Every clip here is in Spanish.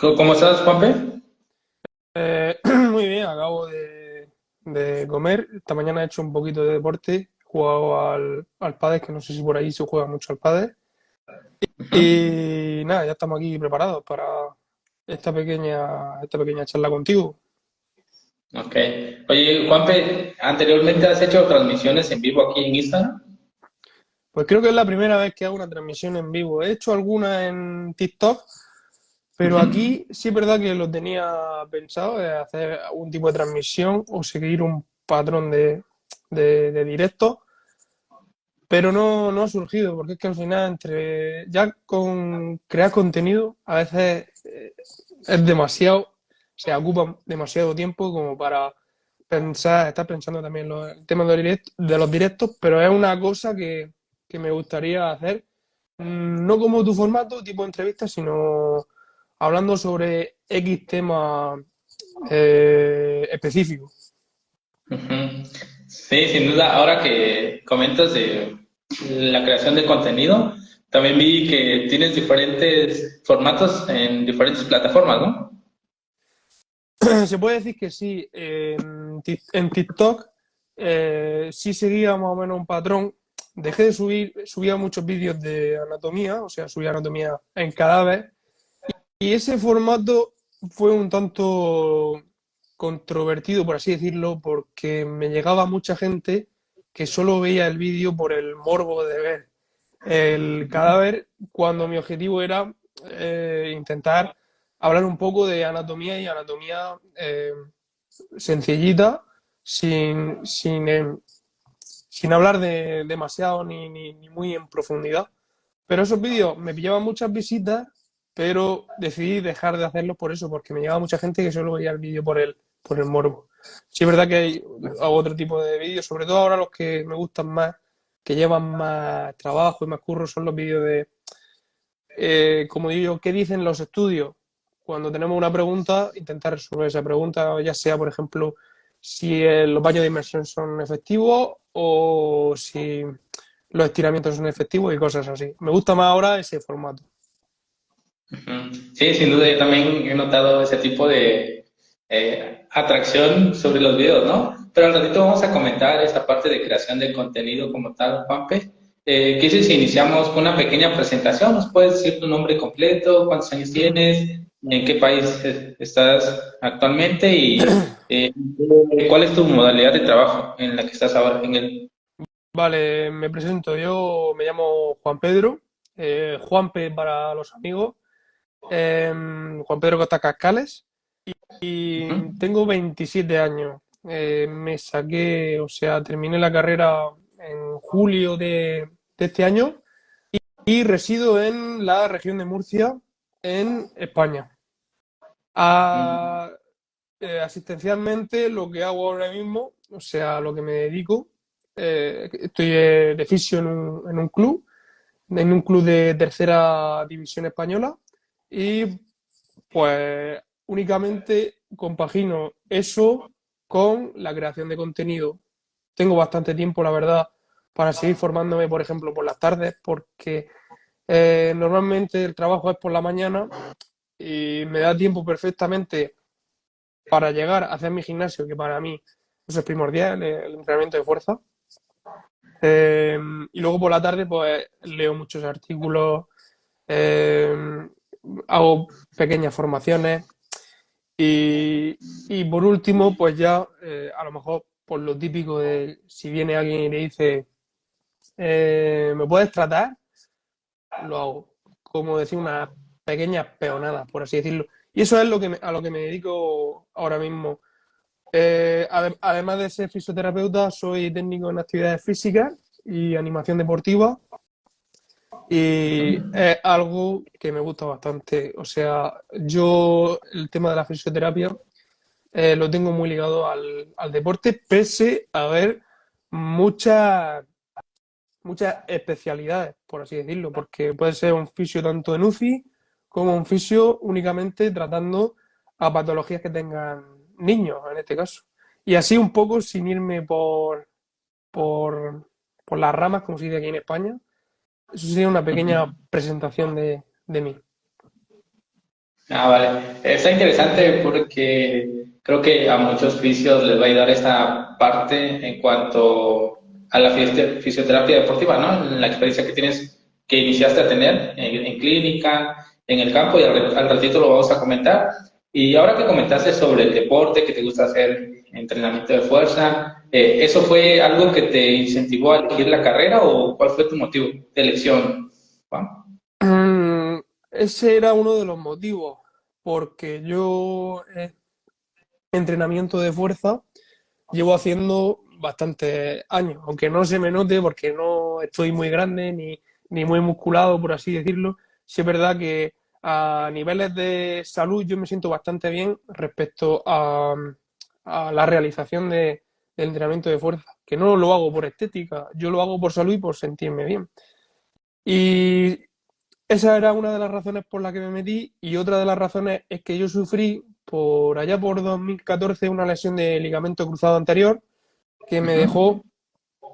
¿Cómo estás, Juanpe? Eh, muy bien, acabo de, de comer. Esta mañana he hecho un poquito de deporte, he jugado al, al pádel, que no sé si por ahí se juega mucho al pádel. Y nada, ya estamos aquí preparados para esta pequeña, esta pequeña charla contigo. Ok. Oye, Juanpe, ¿anteriormente has hecho transmisiones en vivo aquí en Instagram? Pues creo que es la primera vez que hago una transmisión en vivo. He hecho alguna en TikTok, pero aquí sí es verdad que lo tenía pensado, de hacer algún tipo de transmisión o seguir un patrón de, de, de directo, pero no, no ha surgido, porque es que al final, entre ya con crear contenido, a veces eh, es demasiado, se ocupa demasiado tiempo como para pensar, estar pensando también los- el tema de los directos, de los directos, pero es una cosa que, que me gustaría hacer, mm, no como tu formato, tipo entrevista, sino hablando sobre X tema eh, específico. Sí, sin duda. Ahora que comentas de la creación de contenido, también vi que tienes diferentes formatos en diferentes plataformas, ¿no? Se puede decir que sí, en TikTok eh, sí seguía más o menos un patrón. Dejé de subir, subía muchos vídeos de anatomía, o sea, subía anatomía en cadáver, y ese formato fue un tanto controvertido, por así decirlo, porque me llegaba mucha gente que solo veía el vídeo por el morbo de ver el cadáver, cuando mi objetivo era eh, intentar hablar un poco de anatomía y anatomía eh, sencillita, sin, sin, eh, sin hablar de demasiado ni, ni, ni muy en profundidad. Pero esos vídeos me pillaban muchas visitas, pero decidí dejar de hacerlos por eso, porque me llegaba mucha gente que solo veía el vídeo por el, por el morbo. Sí, es verdad que hay, hago otro tipo de vídeos, sobre todo ahora los que me gustan más, que llevan más trabajo y más curro, son los vídeos de, eh, como digo ¿qué dicen los estudios? Cuando tenemos una pregunta, intentar resolver esa pregunta, ya sea, por ejemplo, si eh, los baños de inmersión son efectivos o si los estiramientos son efectivos y cosas así. Me gusta más ahora ese formato. Sí, sin duda, yo también he notado ese tipo de eh, atracción sobre los videos, ¿no? Pero al ratito vamos a comentar esa parte de creación de contenido como tal, Juanpe. Eh, ¿qué si si iniciamos con una pequeña presentación? ¿Nos puedes decir tu nombre completo, cuántos años tienes, en qué país estás actualmente y eh, cuál es tu modalidad de trabajo en la que estás ahora en el... Vale, me presento. Yo me llamo Juan Pedro, eh, Juanpe para los amigos, eh, Juan Pedro Costa Cascales, y tengo 27 años. Eh, me saqué, o sea, terminé la carrera en julio de, de este año y resido en la región de Murcia, en España. A- eh, asistencialmente, lo que hago ahora mismo, o sea, lo que me dedico, eh, estoy de fisio en un, en un club, en un club de tercera división española, y pues únicamente compagino eso con la creación de contenido. Tengo bastante tiempo, la verdad, para seguir formándome, por ejemplo, por las tardes, porque eh, normalmente el trabajo es por la mañana y me da tiempo perfectamente para llegar a hacer mi gimnasio, que para mí eso es primordial, el, el entrenamiento de fuerza. Eh, y luego por la tarde, pues leo muchos artículos, eh, hago pequeñas formaciones y, y por último, pues ya eh, a lo mejor por lo típico de si viene alguien y le dice, eh, ¿me puedes tratar? Lo hago, como decir, una pequeña peonada, por así decirlo. Y eso es lo que a lo que me dedico ahora mismo. Eh, ade- además de ser fisioterapeuta, soy técnico en actividades físicas y animación deportiva. Y es algo que me gusta bastante. O sea, yo el tema de la fisioterapia eh, lo tengo muy ligado al, al deporte, pese a haber muchas muchas especialidades, por así decirlo, porque puede ser un fisio tanto en UCI como un fisio únicamente tratando a patologías que tengan niños, en este caso. Y así un poco sin irme por, por, por las ramas, como se dice aquí en España. Eso sería una pequeña presentación de, de mí. Ah, vale. Está interesante porque creo que a muchos fisios les va a ayudar esta parte en cuanto a la fisioterapia deportiva, ¿no? La experiencia que tienes, que iniciaste a tener en, clínica, en el campo, y al, ratito lo vamos a comentar. Y ahora que comentaste sobre el deporte, que te gusta hacer entrenamiento de fuerza, eh, ¿eso fue algo que te incentivó a elegir la carrera o cuál fue tu motivo de elección, mm, ese era uno de los motivos, porque yo eh, entrenamiento de fuerza llevo haciendo bastantes años, aunque no se me note porque no estoy muy grande ni, ni muy musculado, por así decirlo. Sí es verdad que a niveles de salud yo me siento bastante bien respecto a, a la realización de, entrenamiento de fuerza, que no lo hago por estética, yo lo hago por salud y por sentirme bien. Y esa era una de las razones por las que me metí y otra de las razones es que yo sufrí por allá por 2014 una lesión de ligamento cruzado anterior que me dejó,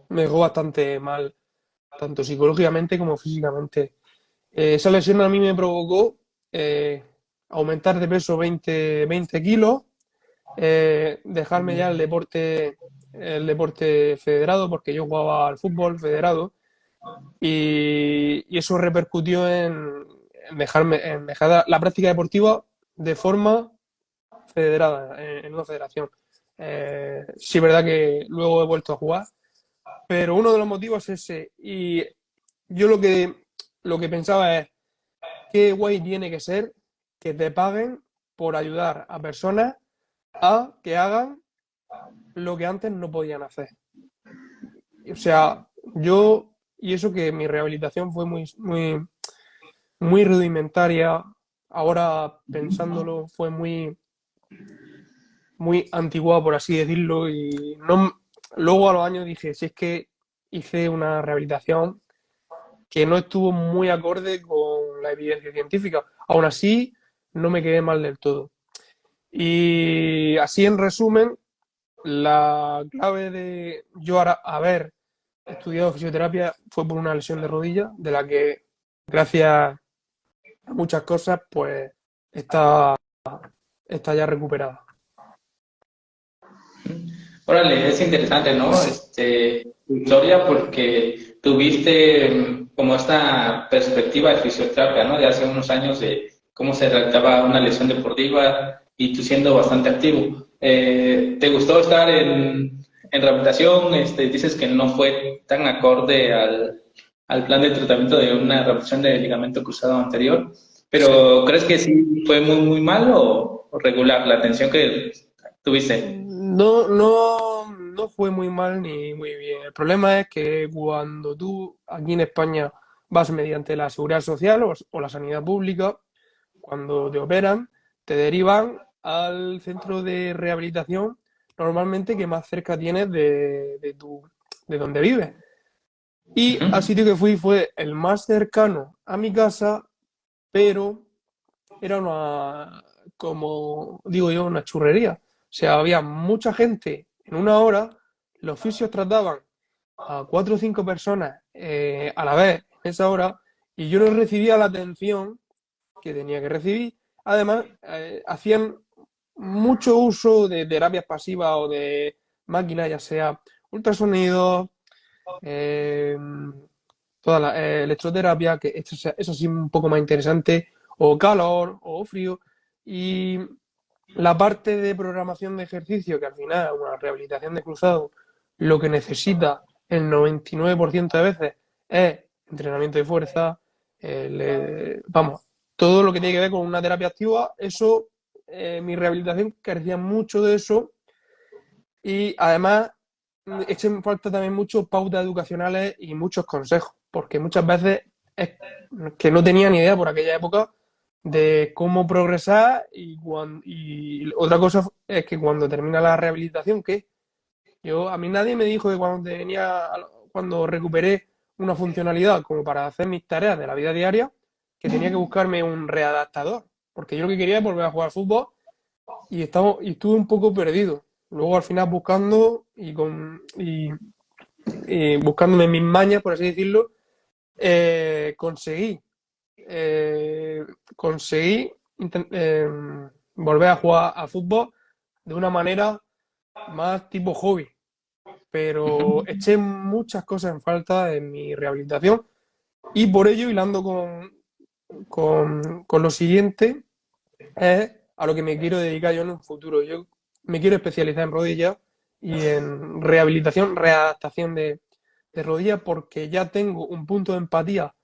me dejó bastante mal, tanto psicológicamente como físicamente. Eh, esa lesión a mí me provocó eh, aumentar de peso 20, 20 kilos, eh, dejarme ya el deporte, el deporte federado, porque yo jugaba al fútbol federado, y, eso repercutió en, dejarme, en dejar la práctica deportiva de forma federada, en, una federación. Eh, sí, verdad que luego he vuelto a jugar, pero uno de los motivos es ese. Y yo lo que, lo que pensaba es, qué guay tiene que ser que te paguen por ayudar a personas a que hagan lo que antes no podían hacer. O sea, yo, y eso que mi rehabilitación fue muy, muy, muy rudimentaria, ahora pensándolo, fue muy, muy antigua, por así decirlo, y no, luego a los años dije, si es que hice una rehabilitación que no estuvo muy acorde con la evidencia científica. Aún así, no me quedé mal del todo. Y así en resumen, la clave de yo haber estudiado fisioterapia fue por una lesión de rodilla, de la que gracias a muchas cosas, pues está, está ya recuperada. Órale, es interesante, ¿no? Este, historia porque tuviste mm, como esta perspectiva de fisioterapia, ¿no? De hace unos años de cómo se trataba una lesión deportiva, y tú siendo bastante activo. Eh, ¿Te gustó estar en, en rehabilitación? Este, dices que no fue tan acorde al, al plan de tratamiento de una rehabilitación de ligamento cruzado anterior, pero ¿crees que sí fue muy, muy mal o, regular la atención que tuviste? No, no, no fue muy mal ni muy bien. El problema es que cuando tú aquí en España vas mediante la seguridad social o, o la sanidad pública, cuando te operan, te derivan al centro de rehabilitación normalmente que más cerca tienes de, de, tu, de donde vives. Y al sitio que fui fue el más cercano a mi casa, pero era una, como digo yo, una churrería. O sea, había mucha gente en una hora, los fisios trataban a cuatro o cinco personas eh, a la vez en esa hora y yo no recibía la atención que tenía que recibir Además, eh, hacían mucho uso de terapias pasivas o de máquinas, ya sea ultrasonido, eh, toda la eh, electroterapia, que eso, eso sí un poco más interesante, o calor, o frío, y la parte de programación de ejercicio, que al final una rehabilitación de cruzado, lo que necesita el 99% de veces es entrenamiento de fuerza, vamos, todo lo que tiene que ver con una terapia activa, eso, eh, mi rehabilitación carecía mucho de eso. Y además echen falta también mucho pautas educacionales y muchos consejos, porque muchas veces es que no tenía ni idea por aquella época de cómo progresar y, y otra cosa es que cuando termina la rehabilitación, que yo a mí nadie me dijo que cuando tenía cuando recuperé una funcionalidad como para hacer mis tareas de la vida diaria, que tenía que buscarme un readaptador, porque yo lo que quería es volver a jugar fútbol y, estaba, y estuve un poco perdido. Luego al final buscando y, con, y, buscándome mis mañas, por así decirlo, eh, conseguí, eh, conseguí volver a jugar a fútbol de una manera más tipo hobby. Pero eché muchas cosas en falta en mi rehabilitación y por ello, hilando con, con, con lo siguiente, es a lo que me quiero dedicar yo en un futuro. Yo me quiero especializar en rodillas y en rehabilitación, readaptación de, de rodillas, porque ya tengo un punto de empatía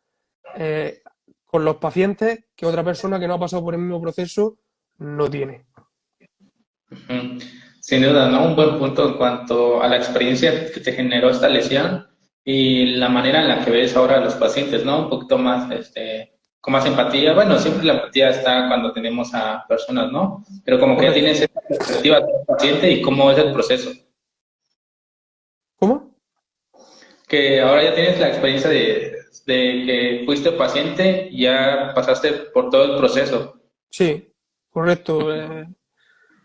eh, con los pacientes que otra persona que no ha pasado por el mismo proceso no tiene. Sin duda, ¿no? Un buen punto en cuanto a la experiencia que te generó esta lesión y la manera en la que ves ahora a los pacientes, ¿no? Un poquito más, este, con más empatía. Bueno, siempre la empatía está cuando tenemos a personas, ¿no? Pero como que tienes esa perspectiva del paciente y cómo es el proceso. ¿Cómo? Que ahora ya tienes la experiencia de, que fuiste paciente y ya pasaste por todo el proceso. Sí, correcto. Eh,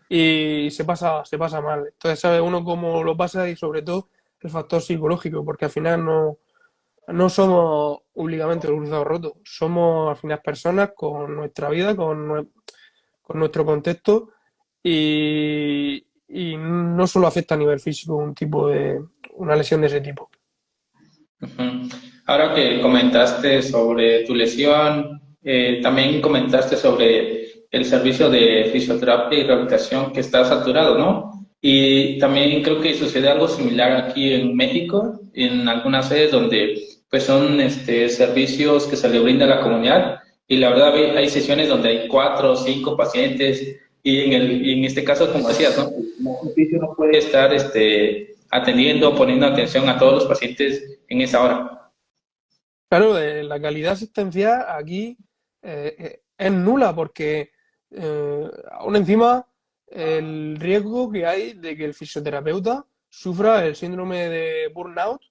y se pasa, se pasa mal. Entonces sabe uno cómo lo pasa y sobre todo el factor psicológico, porque al final no, no somos únicamente los cruzados rotos, somos al final personas con nuestra vida, con, con nuestro contexto y, no solo afecta a nivel físico un tipo de una lesión de ese tipo. Ahora que comentaste sobre tu lesión, eh, también comentaste sobre el servicio de fisioterapia y rehabilitación que está saturado, ¿no? Y también creo que sucede algo similar aquí en México, en algunas sedes donde pues son este, servicios que se le brinda a la comunidad y la verdad hay sesiones donde hay cuatro o cinco pacientes y en, el, en este caso, como decías, ¿no? no puede estar este, atendiendo, poniendo atención a todos los pacientes en esa hora. Claro, eh, la calidad asistencial aquí eh, eh, es nula porque aún encima el riesgo que hay de que el fisioterapeuta sufra el síndrome de burnout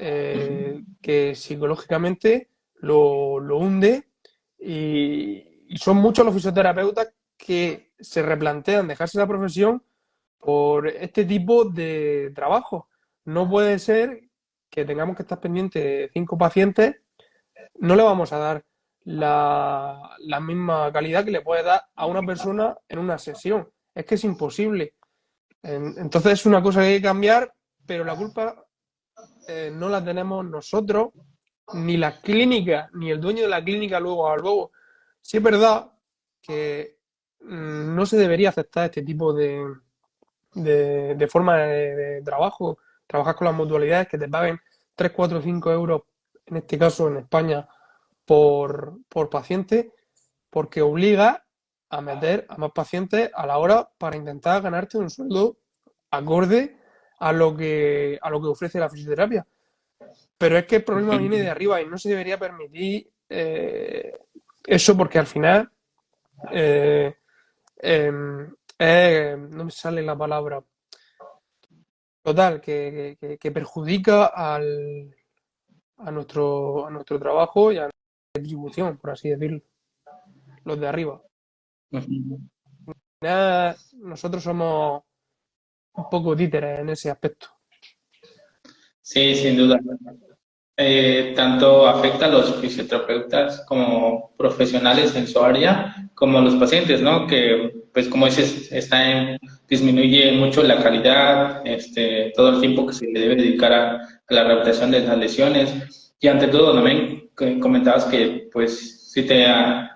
eh, que psicológicamente lo, lo hunde y, son muchos los fisioterapeutas que se replantean dejarse la profesión por este tipo de trabajo. No puede ser que tengamos que estar pendientes de cinco pacientes, no le vamos a dar la, la, misma calidad que le puede dar a una persona en una sesión. Es que es imposible. Entonces es una cosa que hay que cambiar, pero la culpa eh, no la tenemos nosotros, ni la clínica, ni el dueño de la clínica luego a luego. Sí es verdad que mm, no se debería aceptar este tipo de, de, forma de, trabajo, trabajar con las mutualidades que te paguen 3, 4, 5 euros, en este caso en España, por, por paciente, porque obliga a meter a más pacientes a la hora para intentar ganarte un sueldo acorde a lo que, a lo que ofrece la fisioterapia. Pero es que el problema viene de arriba y no se debería permitir eh, eso porque al final eh, em, no me sale la palabra. Total, que, perjudica al, a, nuestro, a nuestro trabajo y a nuestra distribución, por así decirlo. Los de arriba. nosotros somos un poco títeres en ese aspecto. Sí, sin duda. Eh, tanto afecta a los fisioterapeutas como profesionales en su área, como a los pacientes, ¿no? Que, pues, como dices, está en, disminuye mucho la calidad, este, todo el tiempo que se le debe dedicar a, la rehabilitación de las lesiones. Y ante todo, también comentabas que, pues, si te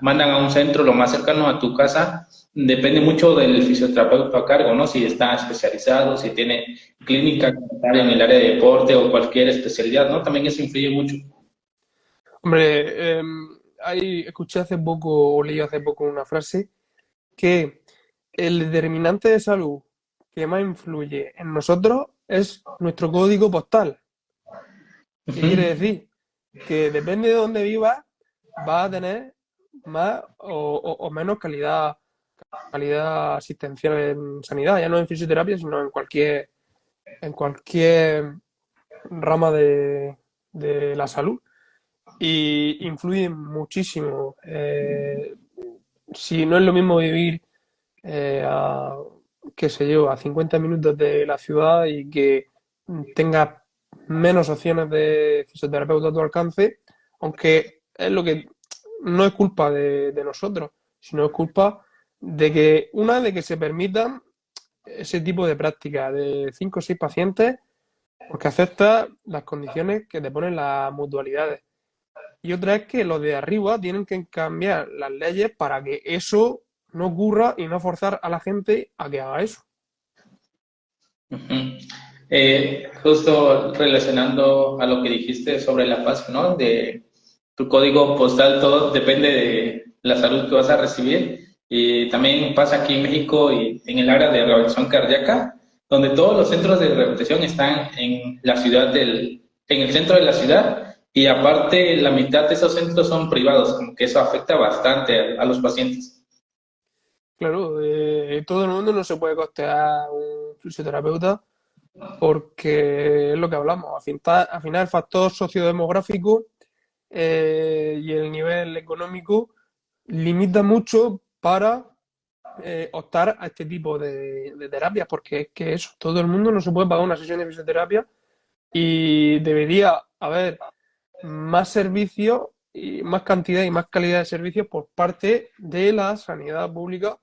mandan a un centro lo más cercano a tu casa, depende mucho del fisioterapeuta a cargo, ¿no? Si está especializado, si tiene clínica en el área de deporte o cualquier especialidad, ¿no? También eso influye mucho. Hombre, eh, escuché hace poco o leí hace poco una frase que el determinante de salud que más influye en nosotros es nuestro código postal. ¿Qué quiere decir? Que depende de dónde vivas, va a tener más o menos calidad calidad asistencial en sanidad, ya no en fisioterapia, sino en cualquier, en cualquier rama de, la salud. Y influye muchísimo. Eh, si no es lo mismo vivir eh, a, qué sé yo, a 50 minutos de la ciudad y que tenga menos opciones de fisioterapeuta a tu alcance, aunque es lo que no es culpa de nosotros, sino es culpa de que, una, de que se permitan ese tipo de práctica de cinco o seis pacientes porque acepta las condiciones que te ponen las mutualidades. Y otra es que los de arriba tienen que cambiar las leyes para que eso no ocurra y no forzar a la gente a que haga eso. Eh, justo relacionando a lo que dijiste sobre la paz, ¿no? De tu código postal, todo depende de la salud que vas a recibir. Y también pasa aquí en México y en el área de rehabilitación cardíaca, donde todos los centros de rehabilitación están en la ciudad del, en el centro de la ciudad y aparte la mitad de esos centros son privados, como que eso afecta bastante a, los pacientes. Claro, eh, todo el mundo no se puede costear un fisioterapeuta porque es lo que hablamos. Al final, al final el factor sociodemográfico eh, y el nivel económico limita mucho para eh, optar a este tipo de, terapias, porque es que eso, todo el mundo no se puede pagar una sesión de fisioterapia y debería haber más servicios y más cantidad y más calidad de servicios por parte de la sanidad pública,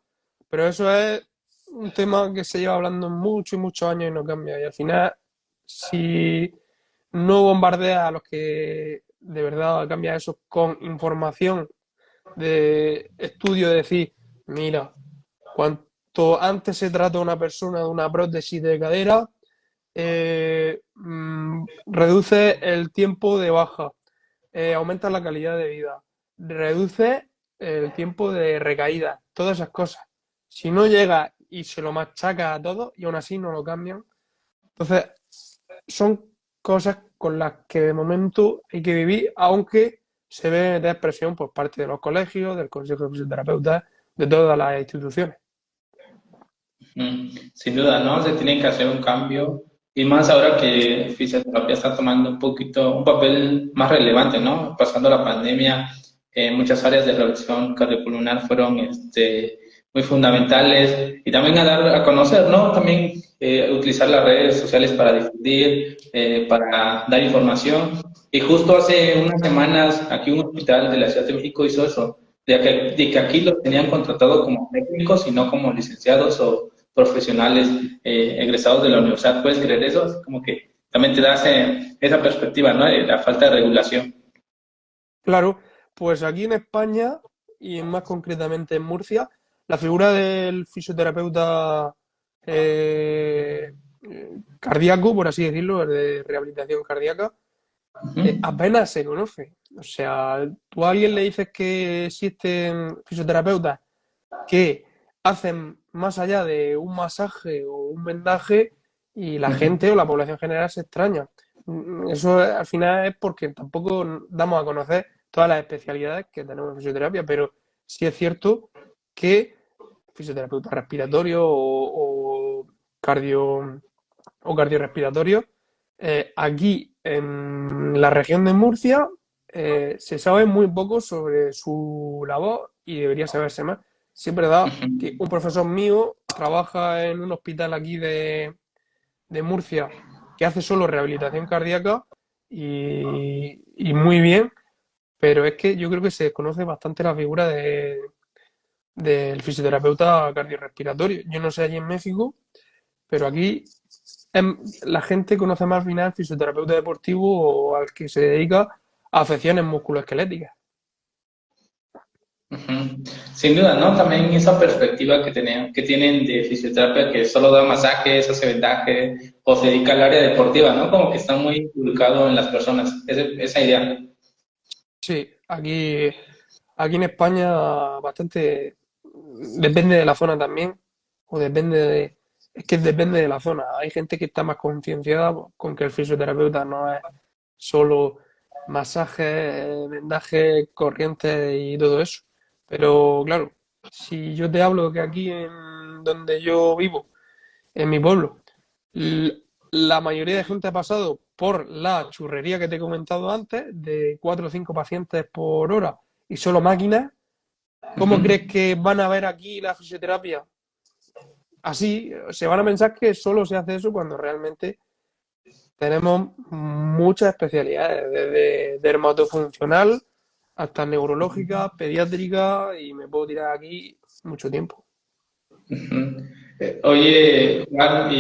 pero eso es un tema que se lleva hablando mucho y muchos años y no cambia. Y al final, si no bombardea a los que de verdad cambia eso con información de estudio, de decir, mira, cuanto antes se trata una persona de una prótesis de cadera, eh, mm, reduce el tiempo de baja, eh, aumenta la calidad de vida, reduce el tiempo de recaída, todas esas cosas. Si no llega y se lo machaca a todo y aún así no lo cambian, entonces son cosas con las que de momento hay que vivir, aunque se ve de expresión por parte de los colegios, del Consejo de Fisioterapeutas, de todas las instituciones. Mm, sin duda, ¿no? Se tiene que hacer un cambio y más ahora que fisioterapia está tomando un poquito, un papel más relevante, ¿no? Pasando la pandemia, eh, muchas áreas de reducción cardiopulmonar fueron este, muy fundamentales y también a dar a conocer, ¿no? También eh, utilizar las redes sociales para difundir, eh, para dar información. Y justo hace unas semanas aquí un hospital de la Ciudad de México hizo eso, de que, de que aquí los tenían contratado como técnicos y no como licenciados o profesionales eh, egresados de la universidad. ¿Puedes creer eso? Como que también te da esa perspectiva, ¿no? La falta de regulación. Claro, pues aquí en España y más concretamente en Murcia, la figura del fisioterapeuta eh, cardíaco, por así decirlo, de rehabilitación cardíaca, eh, apenas se conoce. O sea, tú a alguien le dices que existen fisioterapeutas que hacen más allá de un masaje o un vendaje y la gente o la población general se extraña. Mm, eso al final es porque tampoco damos a conocer todas las especialidades que tenemos en fisioterapia, pero sí es cierto que fisioterapeuta respiratorio o, cardio o cardiorrespiratorio. Eh, aquí en la región de Murcia eh, se sabe muy poco sobre su labor y debería saberse más. Siempre da que un profesor mío trabaja en un hospital aquí de, de Murcia que hace solo rehabilitación cardíaca y, y, muy bien, pero es que yo creo que se desconoce bastante la figura de, del fisioterapeuta cardiorrespiratorio. Yo no sé allí en México, pero aquí em, la gente conoce más al final fisioterapeuta deportivo o al que se dedica a afecciones musculoesqueléticas. Sin duda, ¿no? También esa perspectiva que, tienen, que tienen de fisioterapia que solo da masajes, hace vendaje o se dedica al área deportiva, ¿no? Como que está muy inculcado en las personas, esa, esa idea. Sí, aquí, aquí en España bastante depende de la zona también, o depende de, es que depende de la zona. Hay gente que está más concienciada con que el fisioterapeuta no es solo masaje, vendaje, corriente y todo eso. Pero claro, si yo te hablo que aquí en donde yo vivo, en mi pueblo, la mayoría de gente ha pasado por la churrería que te he comentado antes, de cuatro o cinco pacientes por hora y solo máquinas, ¿Cómo crees que van a ver aquí la fisioterapia? Así, se van a pensar que solo se hace eso cuando realmente tenemos muchas especialidades, desde dermatofuncional hasta neurológica, pediátrica y me puedo tirar aquí mucho tiempo. Oye, Juan,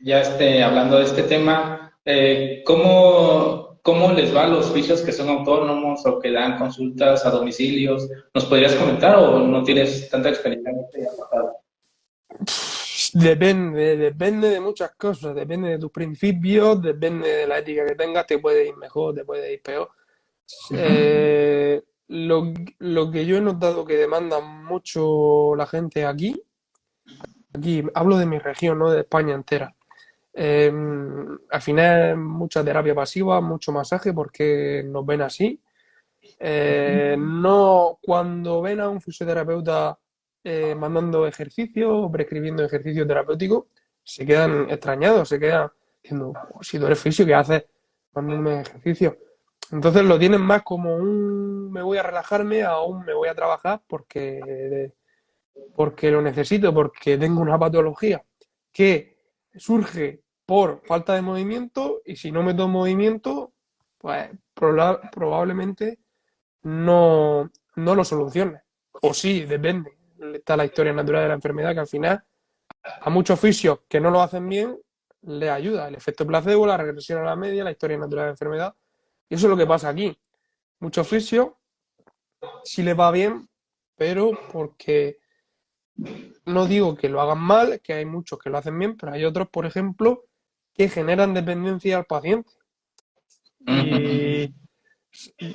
ya este, hablando de este tema, eh, ¿cómo, ¿cómo, les va a los oficios que son autónomos o que dan consultas a domicilios? ¿Nos podrías comentar o no tienes tanta experiencia en este Depende, depende de muchas cosas, depende de tus principios, depende de la ética que tengas, te puede ir mejor, te puede ir peor. Eh, lo, lo, que yo he notado que demanda mucho la gente aquí, aquí hablo de mi región, no de España entera. Em, al final mucha terapia pasiva, mucho masaje porque nos ven así. Eh, no cuando ven a un fisioterapeuta eh, mandando ejercicio prescribiendo ejercicio terapéutico, se quedan extrañados, se quedan diciendo, si tú eres fisio, ¿qué haces mandándome ejercicio? Entonces lo tienen más como un me voy a relajarme a un me voy a trabajar porque, porque lo necesito, porque tengo una patología que surge por falta de movimiento y si no meto movimiento, pues probablemente no, no lo solucione. O sí, depende está la historia natural de la enfermedad, que al final a muchos oficios que no lo hacen bien le ayuda. El efecto placebo, la regresión a la media, la historia natural de la enfermedad. Y eso es lo que pasa aquí. Muchos oficios sí les va bien, pero porque no digo que lo hagan mal, que hay muchos que lo hacen bien, pero hay otros, por ejemplo, que generan dependencia al paciente. Y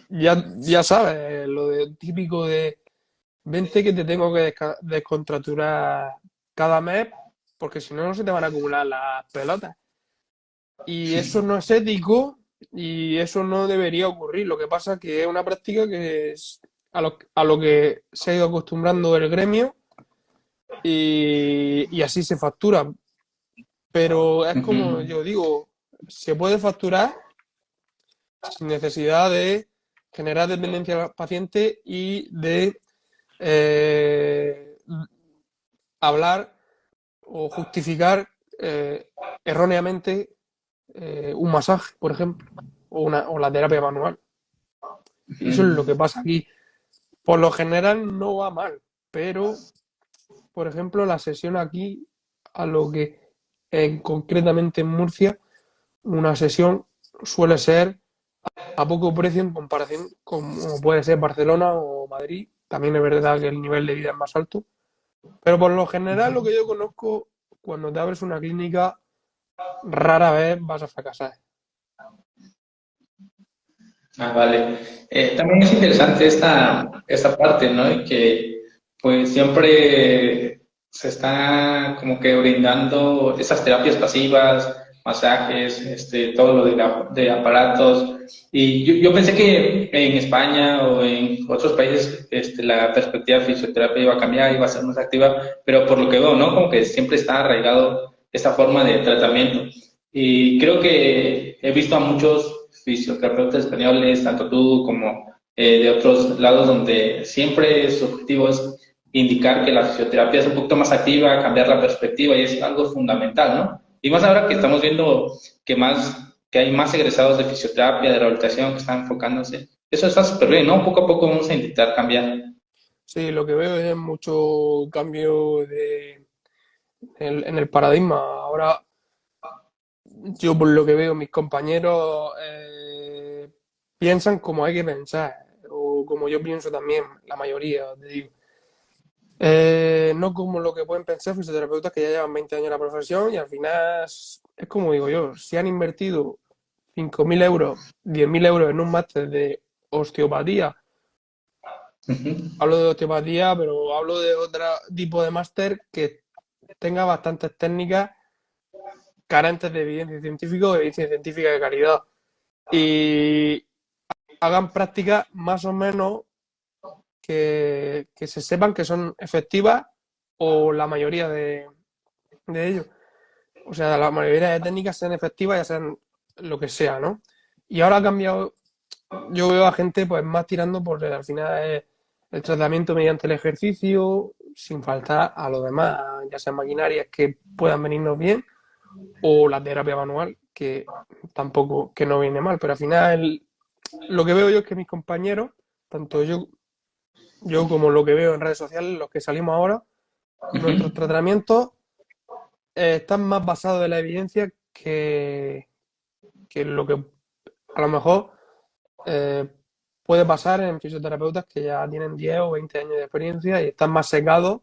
ya, ya sabes, lo de, típico de vente que te tengo que descontraturar cada mes porque si no, no se te van a acumular las pelotas. Y eso no es ético y eso no debería ocurrir. Lo que pasa es que es una práctica que es a lo, a lo que se ha ido acostumbrando el gremio y, y así se factura. Pero es como yo digo, se puede facturar sin necesidad de generar dependencia al paciente y de eh, hablar o justificar eh, erróneamente eh, un masaje, por ejemplo, o, una, o la terapia manual. Y eso es lo que pasa aquí. Por lo general no va mal, pero, por ejemplo, la sesión aquí, a lo que en, concretamente en Murcia, una sesión suele ser a poco precio en comparación como puede ser Barcelona o Madrid también es verdad que el nivel de vida es más alto. Pero por lo general, lo que yo conozco, cuando te abres una clínica, rara vez vas a fracasar. Ah, vale. Eh, también es interesante esta, esta parte, ¿no? Que pues siempre se está como que brindando esas terapias pasivas, masajes, este, todo lo de, de aparatos. Y yo, yo, pensé que en España o en otros países este, la perspectiva de fisioterapia iba a cambiar, iba a ser más activa, pero por lo que veo, ¿no? Como que siempre está arraigado esta forma de tratamiento. Y creo que he visto a muchos fisioterapeutas españoles, tanto tú como eh, de otros lados, donde siempre su objetivo es indicar que la fisioterapia es un poquito más activa, cambiar la perspectiva y es algo fundamental, ¿no? Y más ahora que estamos viendo que más que hay más egresados de fisioterapia, de rehabilitación que están enfocándose. Eso está súper bien, ¿no? Poco a poco vamos a intentar cambiar. Sí, lo que veo es mucho cambio de, en, el paradigma. Ahora, yo por lo que veo, mis compañeros eh, piensan como hay que pensar, o como yo pienso también, la mayoría, te digo. Eh, no como lo que pueden pensar fisioterapeutas que ya llevan 20 años en la profesión y al final es, como digo yo, si han invertido 5.000 euros, 10.000 euros en un máster de osteopatía, hablo de osteopatía, pero hablo de otro tipo de máster que tenga bastantes técnicas carentes de evidencia científica o evidencia científica de calidad. Y hagan prácticas más o menos que, se sepan que son efectivas o la mayoría de, de ellos. O sea, la mayoría de técnicas sean efectivas, ya sean lo que sea, ¿no? Y ahora ha cambiado, yo veo a gente pues más tirando por al final el tratamiento mediante el ejercicio, sin faltar a lo demás, ya sean maquinarias que puedan venirnos bien, o la terapia manual, que tampoco, que no viene mal, pero al final lo que veo yo es que mis compañeros tanto yo, yo como lo que veo en redes sociales, los que salimos ahora, nuestros tratamientos eh, están más basados en la evidencia que, que lo que a lo mejor eh, puede pasar en fisioterapeutas que ya tienen 10 o 20 años de experiencia y están más secados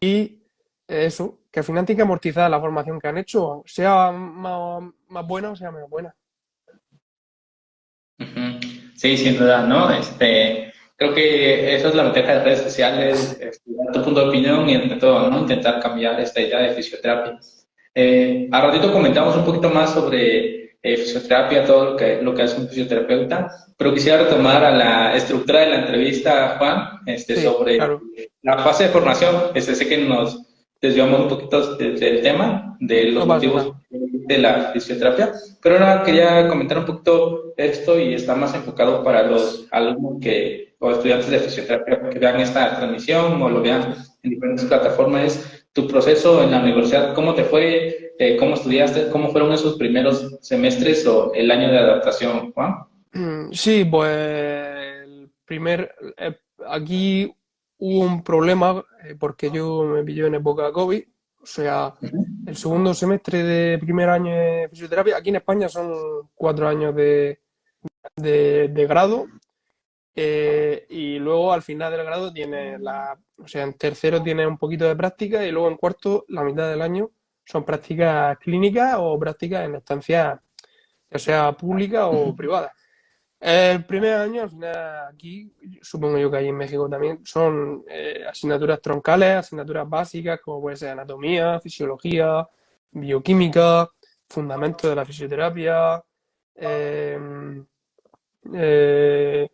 y, eso, que al final tiene que amortizar la formación que han hecho, sea más, más buena o sea menos buena. Sí, sin duda, ¿no? Este, creo que eso es la ventaja de redes sociales, dar tu punto de opinión y entre todo, ¿no? Intentar cambiar esta idea de fisioterapia. Eh, a ratito comentamos un poquito más sobre eh, fisioterapia, todo lo que, lo que hace un fisioterapeuta, pero quisiera retomar a la estructura de la entrevista, Juan, este, sobre la fase de formación. Este, sé que nos desviamos un poquito del tema, de los motivos de la fisioterapia, pero ahora quería comentar un poquito esto y está más enfocado para los alumnos que, o estudiantes de fisioterapia que vean esta transmisión o lo vean en diferentes plataformas. Tu proceso en la universidad, ¿cómo te fue? Eh, ¿Cómo estudiaste? ¿Cómo fueron esos primeros semestres o el año de adaptación, Juan? Mm, sí, pues el primer, eh, aquí hubo un problema eh, porque yo me pilló en época COVID, o sea, el segundo semestre de primer año de fisioterapia, aquí en España son cuatro años de, de, grado eh, y luego al final del grado tiene la, o sea, en tercero tiene un poquito de práctica y luego en cuarto, la mitad del año, son prácticas clínicas o prácticas en estancias, ya sea públicas o privadas. El primer año, al final, aquí, supongo yo que ahí en México también, son eh, asignaturas troncales, asignaturas básicas, como puede ser anatomía, fisiología, bioquímica, fundamentos de la fisioterapia, em, eh,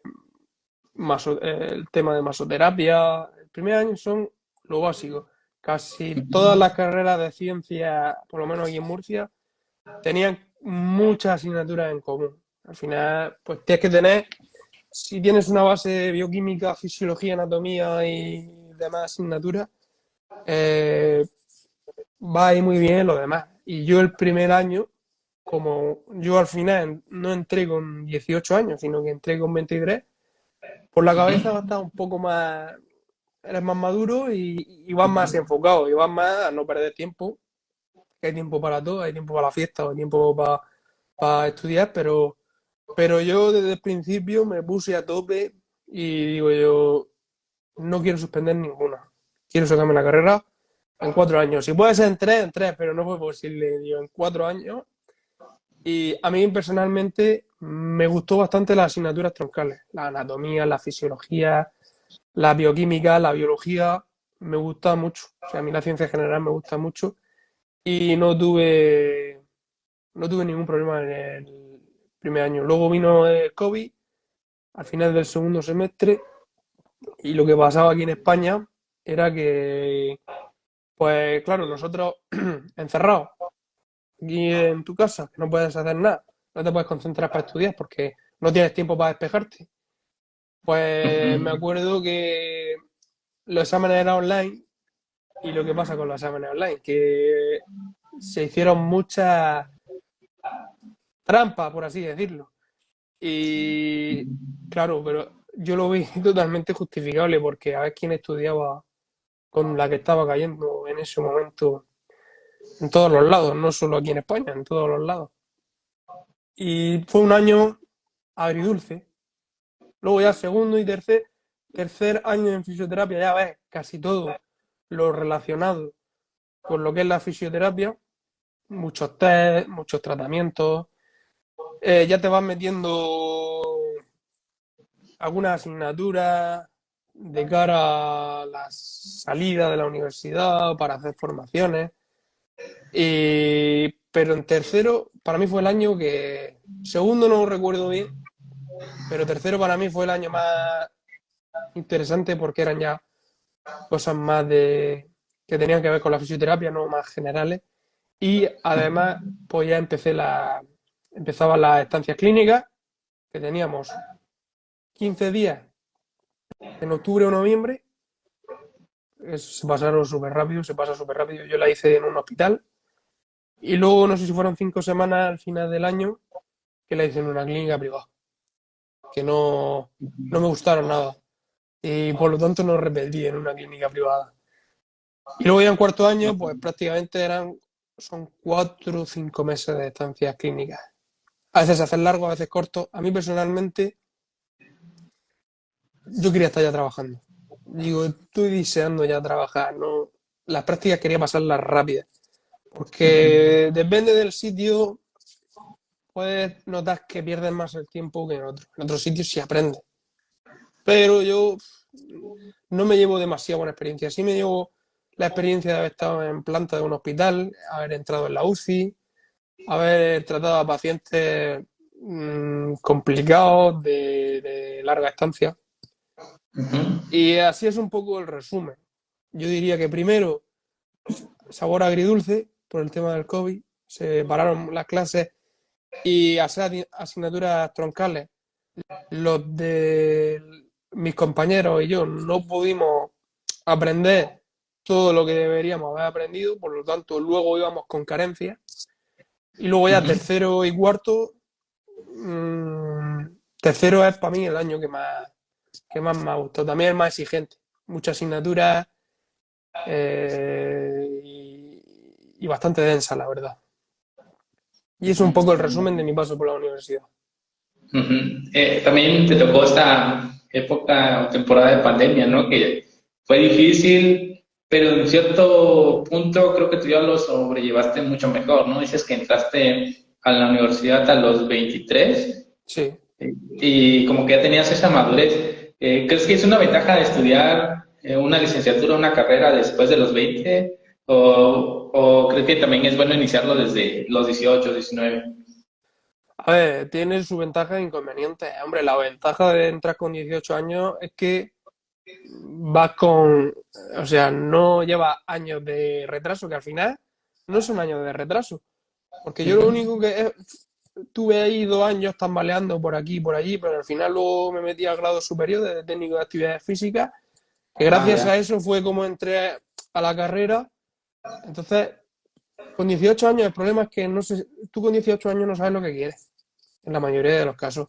el tema de masoterapia. El primer año son lo básico. Casi todas las carreras de ciencia, por lo menos aquí en Murcia, tenían muchas asignaturas en común al final, pues tienes que tener, si tienes una base de bioquímica, fisiología, anatomía y demás asignaturas, eh, va a ir muy bien lo demás. Y yo el primer año, como yo al final no entré con 18 años, sino que entré con 23, por la cabeza va a estar un poco más, eres más maduro y, y vas más enfocado, y vas más a no perder tiempo, hay tiempo para todo, hay tiempo para la fiesta, hay tiempo para, para estudiar, pero pero yo desde el principio me puse a tope y digo yo, no quiero suspender ninguna. Quiero sacarme la carrera en cuatro años. Si puede ser en tres, en tres, pero no fue posible, digo, en cuatro años. Y a mí personalmente me gustó bastante las asignaturas troncales, la anatomía, la fisiología, la bioquímica, la biología, me gusta mucho. O sea, a mí la ciencia general me gusta mucho y no tuve, no tuve ningún problema en el primer año. Luego vino el COVID al final del segundo semestre y lo que pasaba aquí en España era que, pues claro, nosotros encerrados aquí en tu casa, que no puedes hacer nada, no te puedes concentrar para estudiar porque no tienes tiempo para despejarte. Pues me acuerdo que los exámenes eran online y lo que pasa con los exámenes online, que se hicieron muchas trampa, por así decirlo. Y claro, pero yo lo vi totalmente justificable porque a ver quién estudiaba con la que estaba cayendo en ese momento en todos los lados, no solo aquí en España, en todos los lados. Y fue un año agridulce. Luego ya segundo y tercer, tercer año en fisioterapia, ya ves casi todo lo relacionado con lo que es la fisioterapia, muchos test, muchos tratamientos, eh, ya te vas metiendo algunas asignaturas de cara a la salida de la universidad para hacer formaciones. Pero en tercero, para mí fue el año que, segundo no recuerdo bien, pero tercero para mí fue el año más interesante porque eran ya cosas más de que tenían que ver con la fisioterapia, no más generales. Y además, pues ya empecé la, empezaban las estancias clínicas, que teníamos 15 días en octubre o noviembre. se pasaron súper rápido, se pasa súper rápido. Yo la hice en un hospital. Y luego, no sé si fueron cinco semanas al final del año, que la hice en una clínica privada. que no, no me gustaron nada. Y por lo tanto no repetí en una clínica privada. Y luego ya en cuarto año, pues prácticamente eran, son cuatro o cinco meses de estancias clínicas. A veces se hacen largos, a veces cortos. A mí personalmente, yo quería estar ya trabajando. Digo, estoy deseando ya trabajar, ¿no? Las prácticas quería pasarlas rápidas. Porque depende del sitio, puedes notar que pierdes más el tiempo que en otros. En otros sitios sí aprendes. Pero yo no me llevo demasiado buena experiencia. Sí me llevo la experiencia de haber estado en planta de un hospital, haber entrado en la UCI, haber tratado a pacientes mmm, complicados de, larga estancia. Y así es un poco el resumen. Yo diría que primero, sabor agridulce por el tema del COVID, se pararon las clases y hacer asignaturas troncales. Los de mis compañeros y yo no pudimos aprender todo lo que deberíamos haber aprendido, por lo tanto luego íbamos con carencias. Y luego ya tercero y cuarto, mmm, tercero es para mí el año que más, que más me ha gustado. También es más exigente, muchas asignaturas eh, y, bastante densa, la verdad. Y es un poco el resumen de mi paso por la universidad. Uh -huh. eh, también te tocó esta época o temporada de pandemia, ¿no? Que fue difícil, pero en cierto punto creo que tú ya lo sobrellevaste mucho mejor, ¿no? Dices que entraste a la universidad a los 23. Sí. Y, como que ya tenías esa madurez. Eh, ¿Crees que es una ventaja de estudiar eh, una licenciatura, una carrera después de los 20? ¿O, o crees que también es bueno iniciarlo desde los 18, 19? A ver, tiene su ventaja e inconveniente. Hombre, la ventaja de entrar con 18 años es que vas con, o sea, no lleva años de retraso, que al final no son años de retraso. Porque yo lo único que tuve ahí dos años tambaleando por aquí y por allí, pero al final luego me metí al grado superior de técnico de actividades físicas, que gracias a eso fue como entré a la carrera. Entonces, con 18 años el problema es que no sé, tú con 18 años no sabes lo que quieres, en la mayoría de los casos.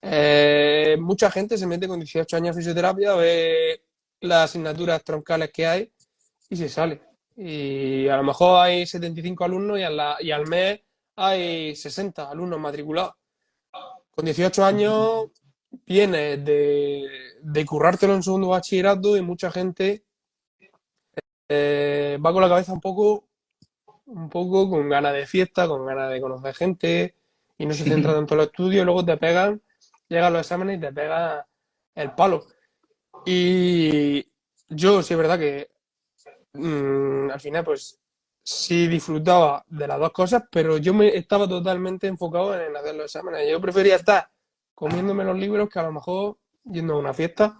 Eh, mucha gente se mete con 18 años de fisioterapia, ve las asignaturas troncales que hay y se sale. Y a lo mejor hay 75 alumnos y, la, y al mes hay 60 alumnos matriculados. Con 18 años vienes de, de currártelo en segundo bachillerato y mucha gente eh, va con la cabeza un poco, un poco con ganas de fiesta, con ganas de conocer gente y no se centra tanto en los estudios, luego te pegan llega a los exámenes y te pega el palo. Y yo sí es verdad que mmm, al final pues sí disfrutaba de las dos cosas, pero yo me estaba totalmente enfocado en hacer los exámenes. Yo prefería estar comiéndome los libros que a lo mejor yendo a una fiesta,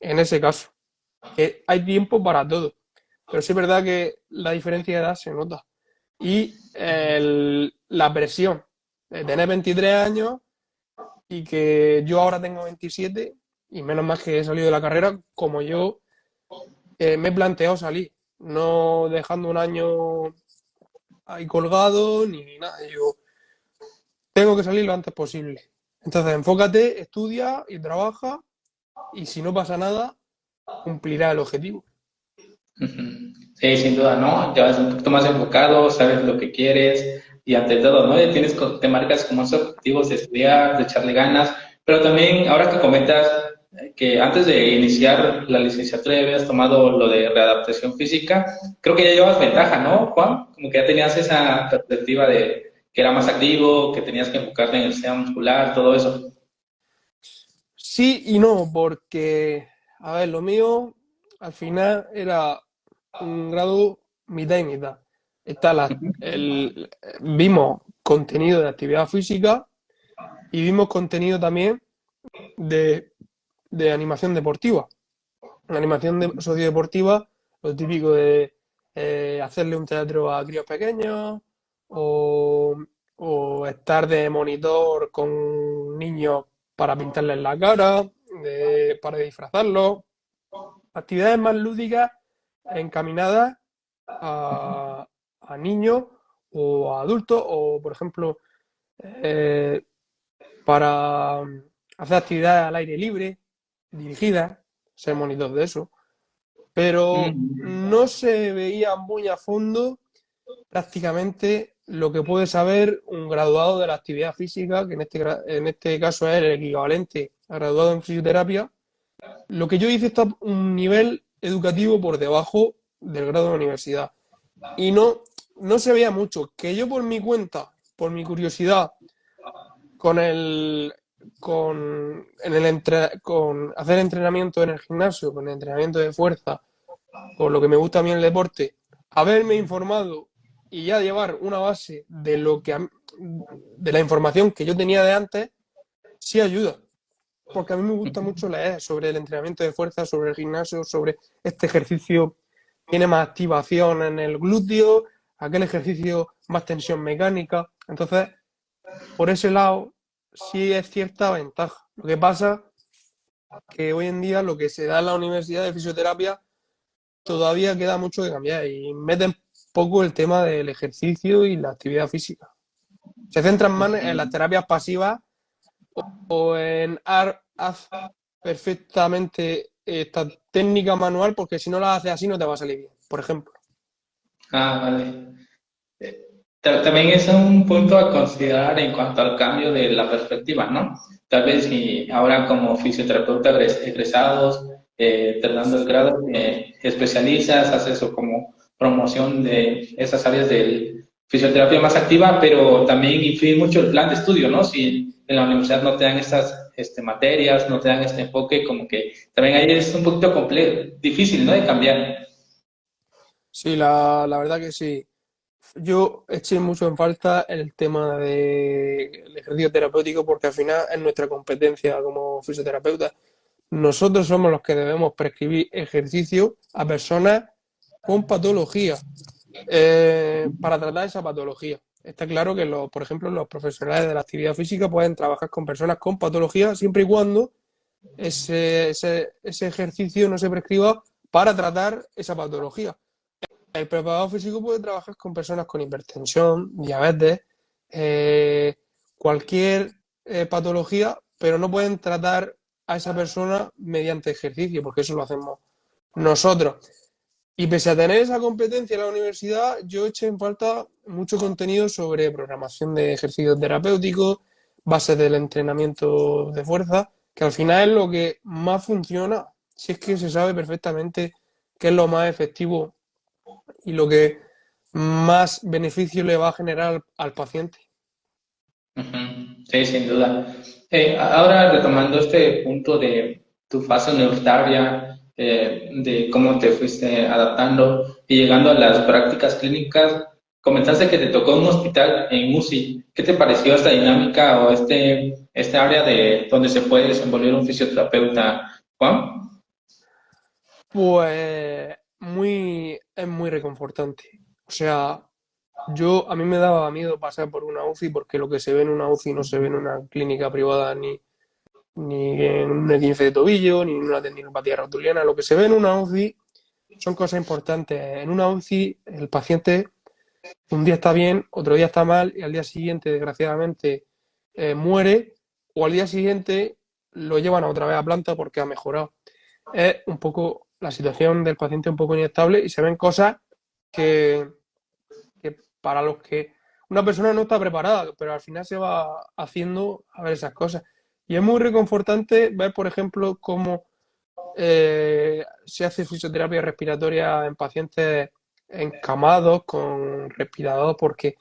en ese caso. Que hay tiempo para todo. Pero sí es verdad que la diferencia de edad se nota. Y la presión de tener 23 años y que yo ahora tengo 27 y menos más que he salido de la carrera como yo eh, me he planteado salir, no dejando un año ahí colgado ni nada. Yo tengo que salir lo antes posible. Entonces, enfócate, estudia y trabaja y si no pasa nada, cumplirá el objetivo. Sí, sin duda, ¿no? Ya vas un poquito más enfocado, sabes lo que quieres, y ante todo, ¿no? Tienes, te marcas como esos objetivos de estudiar, de echarle ganas, pero también ahora que comentas que antes de iniciar la licenciatura ya habías tomado lo de readaptación física, creo que ya llevas ventaja, ¿no, Juan? Como que ya tenías esa perspectiva de que era más activo, que tenías que enfocarte en el sistema muscular, todo eso. Sí y no, porque, a ver, lo mío al final era un grado mitad y mitad. Está el, vimos contenido de actividad física y vimos contenido también de, de animación deportiva. Animación de, sociodeportiva, lo típico de eh, hacerle un teatro a críos pequeños o, estar de monitor con niños para pintarles la cara, para disfrazarlos. Actividades más lúdicas encaminadas a, a niños o a adultos o, por ejemplo, eh, para hacer actividades al aire libre, dirigidas, ser monitor de eso, pero mm. no se veía muy a fondo prácticamente lo que puede saber un graduado de la actividad física, que en este, en este caso es el equivalente a graduado en fisioterapia. Lo que yo hice está un nivel educativo por debajo del grado de universidad. Y no, no se veía mucho. Que yo por mi cuenta, por mi curiosidad, con el con, en el con hacer entrenamiento en el gimnasio, con el entrenamiento de fuerza, con lo que me gusta a mí el deporte, haberme informado y ya llevar una base de lo que de la información que yo tenía de antes, sí ayuda. Porque a mí me gusta mucho leer sobre el entrenamiento de fuerza, sobre el gimnasio, sobre este ejercicio tiene más activación en el glúteo, aquel ejercicio más tensión mecánica. Entonces, por ese lado, sí es cierta ventaja. Lo que pasa que hoy en día lo que se da en la universidad de fisioterapia todavía queda mucho que cambiar y meten poco el tema del ejercicio y la actividad física. Se centran más en las terapias pasivas o, en haz perfectamente esta técnica manual porque si no la haces así no te va a salir bien, por ejemplo. Ah, vale. También es un punto a considerar en cuanto al cambio de la perspectiva, ¿no? Tal vez si ahora como fisioterapeuta egresados, eh, tratando el grado, eh, especializas, haces eso como promoción de esas áreas de fisioterapia más activa, pero también influye mucho el plan de estudio, ¿no? Si en la universidad no te dan estas este, materias, no te dan este enfoque, como que también ahí es un poquito complejo, difícil, ¿no? De cambiar. Sí, la, la verdad que sí yo eché mucho en falta el tema del ejercicio terapéutico porque al final es nuestra competencia como fisioterapeuta. Nosotros somos los que debemos prescribir ejercicio a personas con patología eh, para tratar esa patología. Está claro que, los, por ejemplo, los profesionales de la actividad física pueden trabajar con personas con patología siempre y cuando ese, ese ejercicio no se prescriba para tratar esa patología. El preparador físico puede trabajar con personas con hipertensión, diabetes, eh, cualquier eh, patología, pero no pueden tratar a esa persona mediante ejercicio, porque eso lo hacemos nosotros. Y pese a tener esa competencia en la universidad, yo eché en falta mucho contenido sobre programación de ejercicios terapéuticos, bases del entrenamiento de fuerza, que al final es lo que más funciona, si es que se sabe perfectamente qué es lo más efectivo y lo que más beneficio le va a generar al, paciente. Sí, sin duda. Eh, ahora retomando este punto de tu fase universitaria, eh, de cómo te fuiste adaptando y llegando a las prácticas clínicas, comentaste que te tocó un hospital en UCI. ¿Qué te pareció esta dinámica o este, este área de donde se puede desenvolver un fisioterapeuta, Juan? Pues muy, es muy reconfortante. O sea, yo, a mí me daba miedo pasar por una UCI porque lo que se ve en una UCI no se ve en una clínica privada ni, ni en un 15 de tobillo, ni en una tendinopatía rotuliana. Lo que se ve en una UCI son cosas importantes. En una UCI el paciente un día está bien, otro día está mal y al día siguiente, desgraciadamente, eh, muere o al día siguiente lo llevan otra vez a planta porque ha mejorado. Es un poco la situación del paciente un poco inestable y se ven cosas que, para los que una persona no está preparada, pero al final se va haciendo a ver esas cosas. Y es muy reconfortante ver, por ejemplo, cómo eh, se hace fisioterapia respiratoria en pacientes encamados con respirador, porque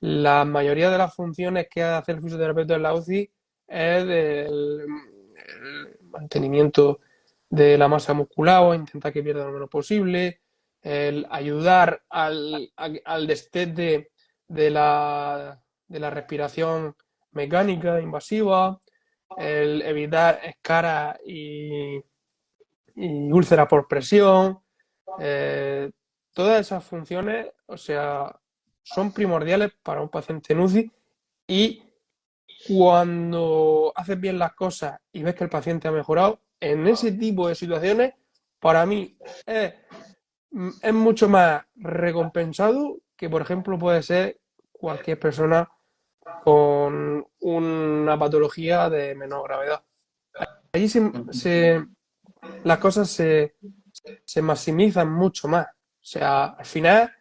la mayoría de las funciones que hace el fisioterapeuta en la UCI es el mantenimiento de la masa muscular o intentar que pierda lo menos posible, el ayudar al, al destete de la, de la respiración mecánica invasiva, el evitar escaras y, y úlceras por presión. Eh, todas esas funciones, o sea, son primordiales para un paciente en y cuando haces bien las cosas y ves que el paciente ha mejorado, en ese tipo de situaciones, para mí es, mucho más recompensado que, por ejemplo, puede ser cualquier persona con una patología de menor gravedad. allí se, las cosas se, se maximizan mucho más. O sea, al final,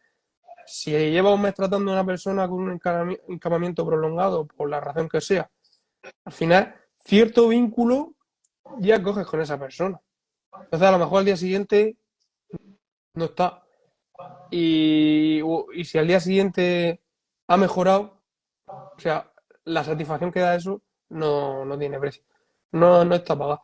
si lleva un mes tratando a una persona con un encamamiento prolongado, por la razón que sea, al final, cierto vínculo ya coges con esa persona. Entonces, a lo mejor al día siguiente no está. Y, y si al día siguiente ha mejorado, o sea, la satisfacción que da eso no, no tiene precio. No, no está pagada.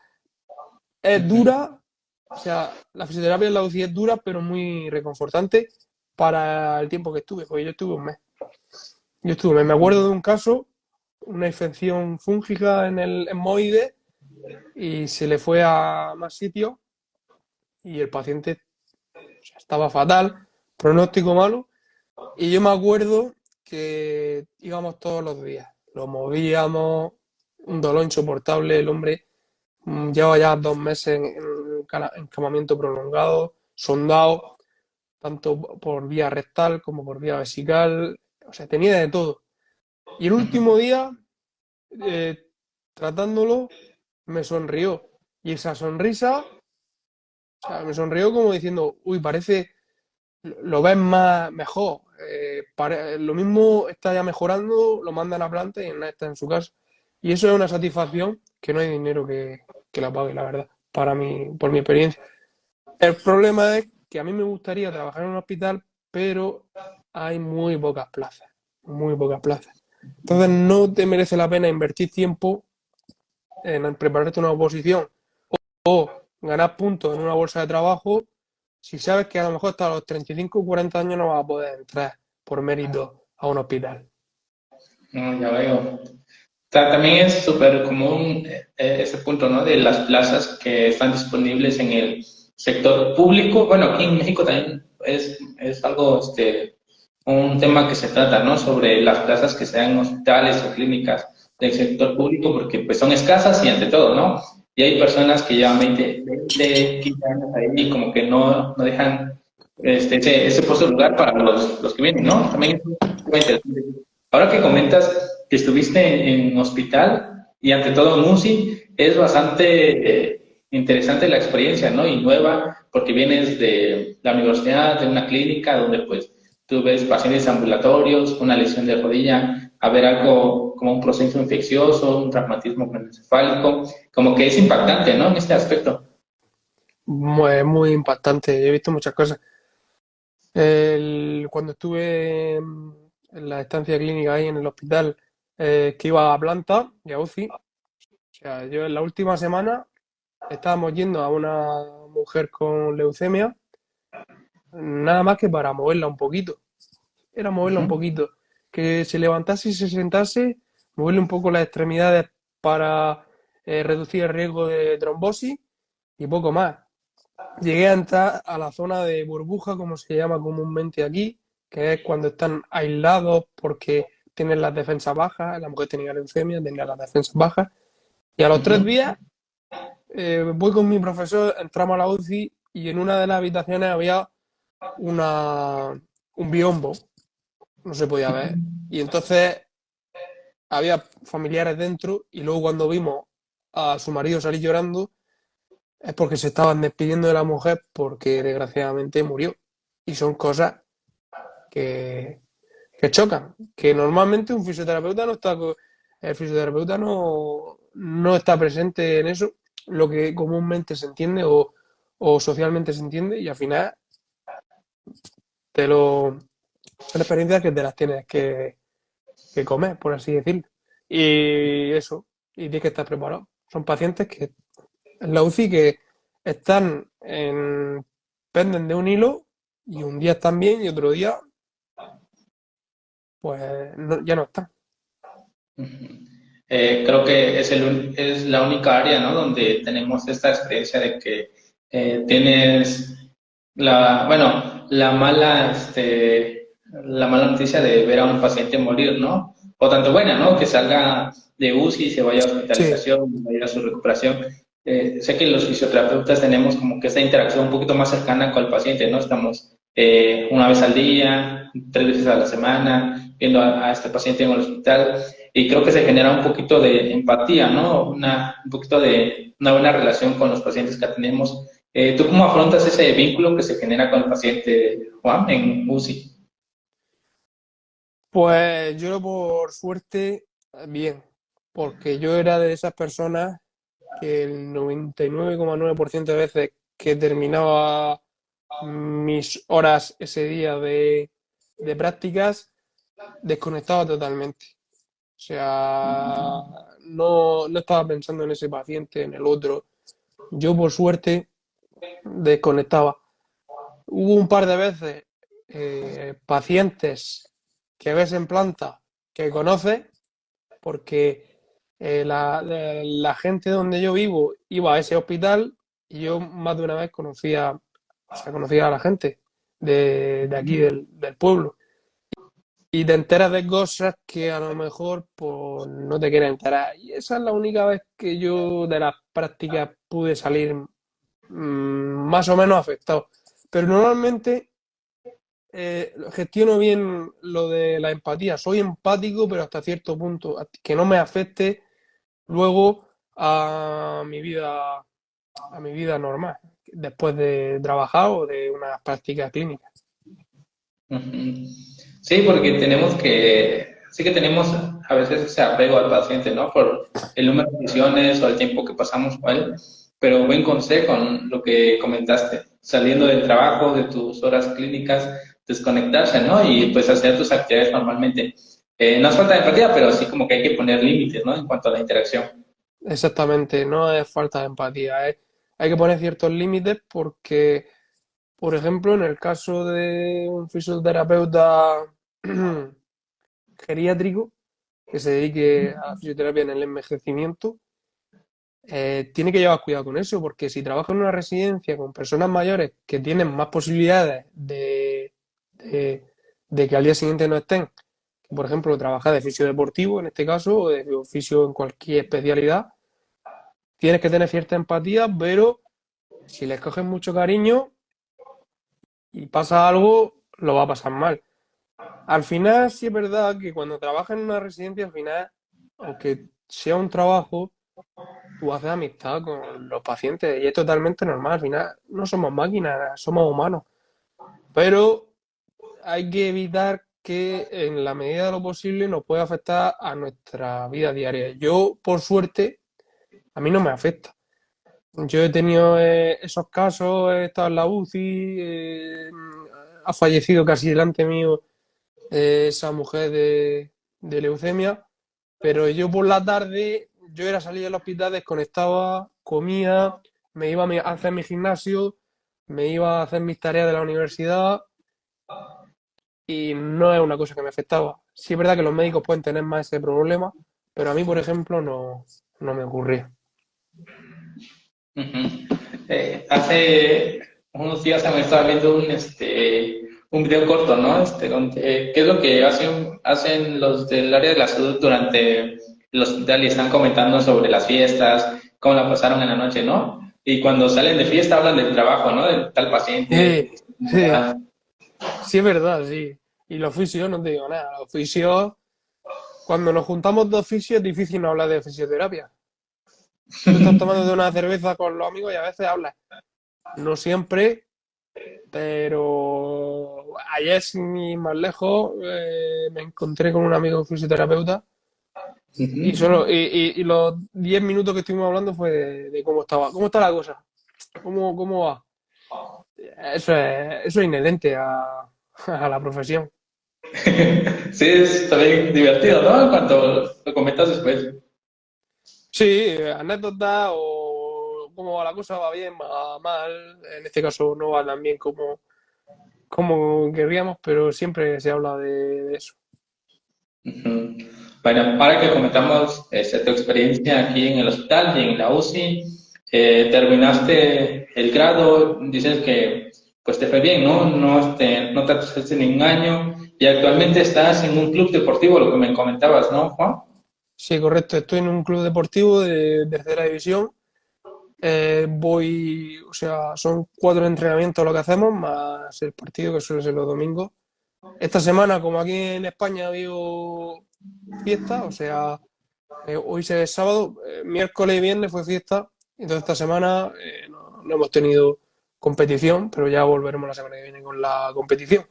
Es dura, o sea, la fisioterapia en la UCI es dura, pero muy reconfortante para el tiempo que estuve, porque yo estuve un mes. Yo estuve, me acuerdo de un caso, una infección fúngica en el hemoide y se le fue a más sitios y el paciente estaba fatal, pronóstico malo. Y yo me acuerdo que íbamos todos los días, lo movíamos, un dolor insoportable, el hombre mm, lleva ya dos meses en, encamamiento prolongado, sondado, tanto por vía rectal como por vía vesical, o sea, tenía de todo. Y el último día, eh, tratándolo, me sonrió. Y esa sonrisa, o sea, me sonrió como diciendo, uy, parece, lo ves más mejor. Eh, lo mismo está ya mejorando, lo manda a la planta y está en su casa. Y eso es una satisfacción que no hay dinero que, que la pague, la verdad, para mí, por mi experiencia. El problema es que a mí me gustaría trabajar en un hospital, pero hay muy pocas plazas, muy pocas plazas. Entonces no te merece la pena invertir tiempo en prepararte una oposición o, ganar puntos en una bolsa de trabajo si sabes que a lo mejor hasta los 35 o 40 años no vas a poder entrar por mérito a un hospital. No, ya veo. También es súper común eh, ese punto, ¿no? De las plazas que están disponibles en el sector público. Bueno, aquí en México también es, es algo, este, un tema que se trata, ¿no? Sobre las plazas que sean hospitales o clínicas del sector público, porque pues son escasas y ante todo, ¿no? Y hay personas que llevan 20, 20 15 años ahí y como que no, no dejan este, ese, ese puesto de lugar para los, los que vienen, ¿no? También es muy interesante. Ahora que comentas que estuviste en, hospital y ante todo en UCI, es bastante eh, interesante la experiencia, ¿no? Y nueva, porque vienes de la universidad, de una clínica donde pues tú ves pacientes ambulatorios, una lesión de rodilla, a ver algo como un proceso infeccioso, un traumatismo encefálico, como que es impactante, ¿no? En este aspecto. Muy, muy impactante, he visto muchas cosas. cuando estuve en la estancia clínica ahí en el hospital, eh, que iba a planta y a UCI, o sea, yo en la última semana estábamos yendo a una mujer con leucemia, nada más que para moverla un poquito. Era moverla un poquito que se levantase y se sentase, moverle un poco las extremidades para eh, reducir el riesgo de trombosis y poco más. Llegué a entrar a la zona de burbuja, como se llama comúnmente aquí, que es cuando están aislados porque tienen las defensas bajas, la mujer tenía leucemia, tenía las defensas bajas, y a los tres días eh, voy con mi profesor, entramos a la UCI y en una de las habitaciones había una, un biombo no se podía ver. Y entonces había familiares dentro y luego cuando vimos a su marido salir llorando es porque se estaban despidiendo de la mujer porque desgraciadamente murió. Y son cosas que, que chocan, que normalmente un fisioterapeuta no está, el fisioterapeuta no, no está presente en eso, lo que comúnmente se entiende o, o socialmente se entiende y al final te lo, son experiencias que te las tienes que, comer, por así decirlo. Y eso, y tienes que estar preparado. Son pacientes que en la UCI que están en, penden de un hilo y un día están bien y otro día pues ya no están. Eh, creo que es, el, es la única área ¿no? donde tenemos esta experiencia de que eh, tienes la, bueno, la mala, este, la mala noticia de ver a un paciente morir, ¿no? O tanto buena, ¿no? Que salga de UCI, se vaya a hospitalización, vaya a su recuperación. Eh, sé que los fisioterapeutas tenemos como que esta interacción un poquito más cercana con el paciente, ¿no? Estamos eh, una vez al día, tres veces a la semana, viendo a, este paciente en el hospital y creo que se genera un poquito de empatía, ¿no? Una, un poquito de una buena relación con los pacientes que tenemos. Eh, ¿Tú cómo afrontas ese vínculo que se genera con el paciente, Juan, en UCI? Pues yo por suerte, bien, porque yo era de esas personas que el 99,9% de veces que terminaba mis horas ese día de, de prácticas, desconectaba totalmente. O sea, no, no estaba pensando en ese paciente, en el otro. Yo, por suerte, desconectaba. Hubo un par de veces eh, pacientes que ves en planta que conoces, porque eh, la, gente donde yo vivo iba a ese hospital y yo más de una vez conocía, conocía a la gente de, aquí, del, pueblo. Y te enteras de cosas que a lo mejor pues, no te quieren enterar. Y esa es la única vez que yo de las prácticas pude salir mmm, más o menos afectado. Pero normalmente eh, gestiono bien lo de la empatía. Soy empático, pero hasta cierto punto, que no me afecte luego a mi vida, a mi vida normal, después de trabajar o de una práctica clínica. Sí, porque tenemos que, sí que tenemos a veces ese apego al paciente, ¿no? Por el número de sesiones o el tiempo que pasamos con él, pero buen consejo lo que comentaste, saliendo del trabajo, de tus horas clínicas, desconectarse, ¿no? Y pues hacer tus actividades normalmente. Eh, no es falta de empatía, pero sí como que hay que poner límites, ¿no? En cuanto a la interacción. Exactamente, no es falta de empatía, hay que poner ciertos límites porque, por ejemplo, en el caso de un fisioterapeuta geriátrico que se dedique a fisioterapia en el envejecimiento, eh, tiene que llevar cuidado con eso, porque si trabaja en una residencia con personas mayores que tienen más posibilidades de, de que al día siguiente no estén por ejemplo, trabajar de fisio deportivo, en este caso, o de oficio en cualquier especialidad, tienes que tener cierta empatía, pero si les coges mucho cariño y pasa algo, lo va a pasar mal. Al final, sí es verdad que cuando trabajas en una residencia, al final, aunque sea un trabajo, tú haces amistad con los pacientes y es totalmente normal. Al final, no somos máquinas, somos humanos. Pero hay que evitar que en la medida de lo posible nos puede afectar a nuestra vida diaria. Yo, por suerte, a mí no me afecta. Yo he tenido eh, esos casos, he estado en la UCI, eh, ha fallecido casi delante mío eh, esa mujer de, leucemia, pero yo por la tarde, yo era salir del hospital, desconectaba, comía, me iba a hacer mi gimnasio, me iba a hacer mis tareas de la universidad y no es una cosa que me afectaba. Sí es verdad que los médicos pueden tener más ese problema, pero a mí, por ejemplo, no, me ocurría. Eh, hace unos días me estaba viendo un, este, un video corto, ¿no? Este, donde, ¿Qué es lo que hacen, hacen los del área de la salud durante el hospital y están comentando sobre las fiestas, cómo la pasaron en la noche, ¿no? Y cuando salen de fiesta hablan del trabajo, ¿no? Del tal paciente. sí. Sí, es verdad, sí. Y los fisios, no te digo nada, los fisios, cuando nos juntamos dos fisios es difícil no hablar de fisioterapia. Tú estás tomando de una cerveza con los amigos y a veces hablas. No siempre, pero ayer, sin más lejos, eh, me encontré con un amigo fisioterapeuta y solo y, los 10 minutos que estuvimos hablando fue de, cómo estaba, cómo está la cosa, cómo, cómo va. Eso es, eso es inherente a, la profesión. sí, es también divertido, ¿no? Cuando lo comentas después. Sí, anécdota o cómo va la cosa, va bien, va mal. En este caso no va tan bien como, como querríamos, pero siempre se habla de, eso. Bueno, para que comentamos este, tu experiencia aquí en el hospital y en la UCI, eh, terminaste el grado, dices que pues te fue bien, ¿no? No, este, no te atrasaste ningún año y actualmente estás en un club deportivo, lo que me comentabas, ¿no, Juan? Sí, correcto. Estoy en un club deportivo de tercera división. Eh, voy, o sea, son cuatro entrenamientos lo que hacemos, más el partido que suele ser los domingos. esta semana, como aquí en España ha habido fiesta, o sea, eh, hoy es sábado, eh, miércoles y viernes fue fiesta, entonces esta semana eh, no, hemos tenido competición, pero ya volveremos la semana que viene con la competición.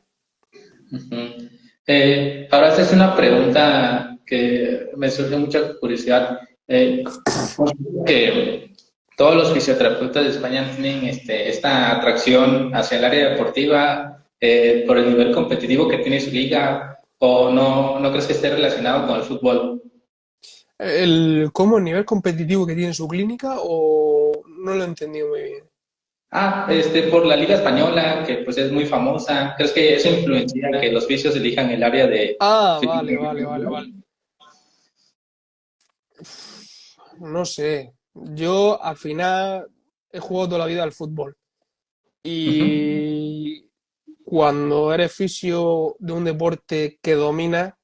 Uh -huh. ahora esta es una pregunta que me surge mucha curiosidad. que todos los fisioterapeutas de España tienen este, esta atracción hacia el área deportiva eh, por el nivel competitivo que tiene su liga o no, no crees que esté relacionado con el fútbol? El, ¿Cómo el nivel competitivo que tiene su clínica o no lo he entendido muy bien? Ah, este, por la Liga Española, que pues es muy famosa. ¿Crees que eso influencia que los vicios elijan el área de... Ah, vale, vale, vale, vale. No sé. Yo al final he jugado toda la vida al fútbol. Y uh -huh. cuando eres fisio de un deporte que dominas,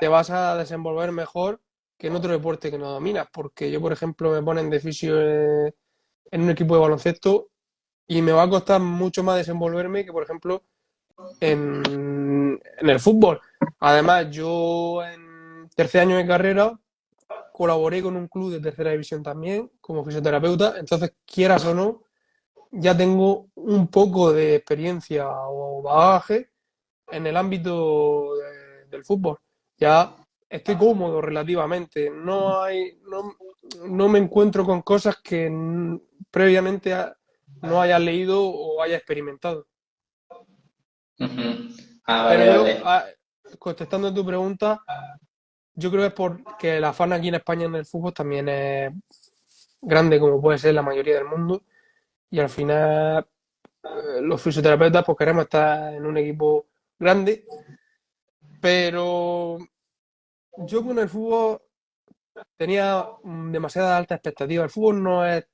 te vas a desenvolver mejor que en otro deporte que no dominas. Porque yo, por ejemplo, me ponen de fisio en un equipo de baloncesto y me va a costar mucho más desenvolverme que, por ejemplo, en, el fútbol. Además, yo en tercer año de carrera colaboré con un club de tercera división también como fisioterapeuta, entonces quieras o no, ya tengo un poco de experiencia o bagaje en el ámbito de, del fútbol. Ya estoy cómodo relativamente, no hay, no, no me encuentro con cosas que previamente no haya leído o haya experimentado. Uh -huh. ah, vale, Pero yo, ah, contestando a tu pregunta, yo creo que es porque la fan aquí en España en el fútbol también es grande como puede ser la mayoría del mundo y al final eh, los fisioterapeutas pues queremos estar en un equipo grande pero yo con el fútbol tenía demasiada alta expectativa el fútbol no es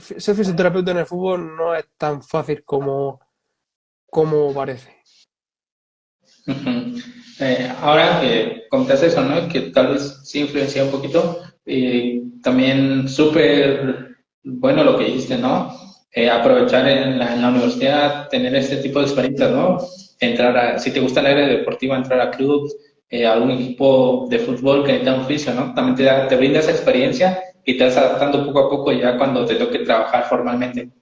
ser fisioterapeuta en el fútbol no es tan fácil como como parece. Eh, ahora que comentaste eso, ¿no? Que tal vez sí influencia un poquito. Eh, también súper bueno lo que dijiste, ¿no? Eh, aprovechar en la, universidad, tener este tipo de experiencias, ¿no? Entrar a, si te gusta el área deportiva, entrar a clubs, a algún equipo de fútbol que necesita un oficio, ¿no? También te, te brinda esa experiencia y te vas adaptando poco a poco ya cuando te toque trabajar formalmente.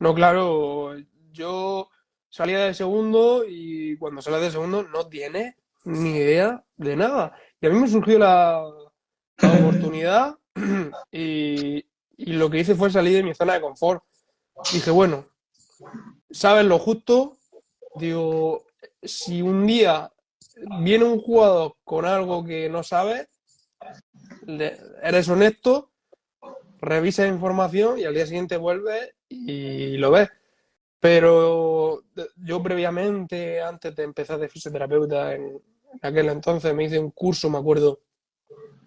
No, claro, yo salía de segundo y cuando sales de segundo no tienes ni idea de nada. Y a mí me surgió la, la oportunidad y, y, lo que hice fue salir de mi zona de confort. Dije, bueno, sabes lo justo, digo, si un día viene un jugador con algo que no sabes, eres honesto, revisas información y al día siguiente vuelves y lo ves. Pero yo previamente, antes de empezar de fisioterapeuta en aquel entonces, me hice un curso, me acuerdo,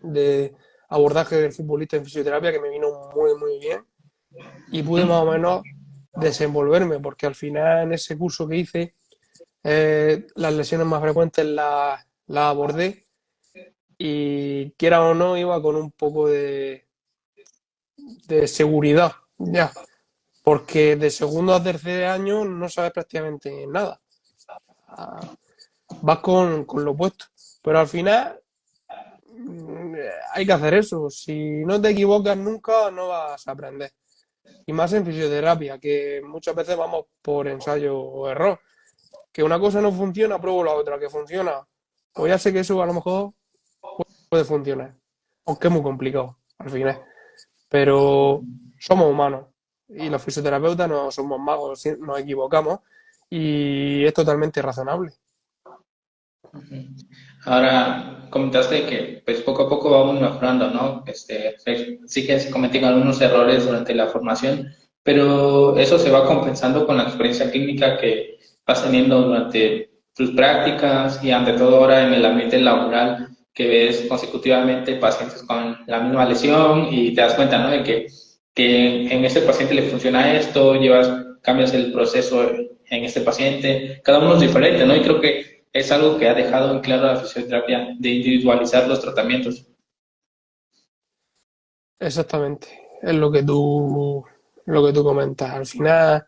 de abordaje del futbolista en fisioterapia que me vino muy, muy bien. Y pude más o menos desenvolverme, porque al final en ese curso que hice, eh, las lesiones más frecuentes las, las abordé y quiera o no, iba con un poco de, de seguridad, ya porque de segundo a tercer año no sabes prácticamente nada. Vas con, con lo opuesto. Pero al final mm, hay que hacer eso. Si no te equivocas nunca, no vas a aprender. Y más en fisioterapia, que muchas veces vamos por ensayo o error. Que una cosa no funciona, pruebo la otra. Que funciona, pues ya sé que eso a lo mejor puede funcionar. Aunque es muy complicado al final. Pero somos humanos y los fisioterapeutas no somos magos, nos equivocamos y es totalmente razonable. Ahora, comentaste que pues poco a poco vamos mejorando, ¿no? Este, sí que se cometen algunos errores durante la formación, pero eso se va compensando con la experiencia clínica que vas teniendo durante tus prácticas y ante todo ahora en el ambiente laboral que ves consecutivamente pacientes con la misma lesión y te das cuenta, ¿no? De que que en este paciente le funciona esto, llevas, cambias el proceso en este paciente, cada uno es diferente, ¿no? Y creo que es algo que ha dejado en claro la fisioterapia, de individualizar los tratamientos. Exactamente, es lo que tú, lo que tú comentas. Al final,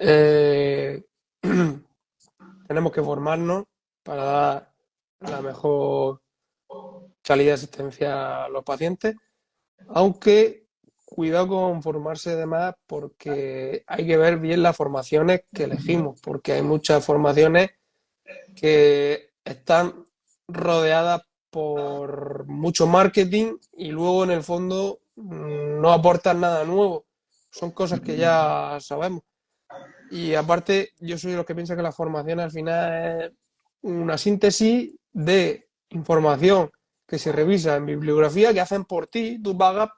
eh, tenemos que formarnos para dar la mejor calidad de asistencia a los pacientes, aunque cuidado con formarse de más porque hay que ver bien las formaciones que elegimos, porque hay muchas formaciones que están rodeadas por mucho marketing y luego en el fondo no aportan nada nuevo. Son cosas que ya sabemos. Y aparte, yo soy de los que piensa que la formación al final es una síntesis de información que se revisa en bibliografía que hacen por ti, tú pagas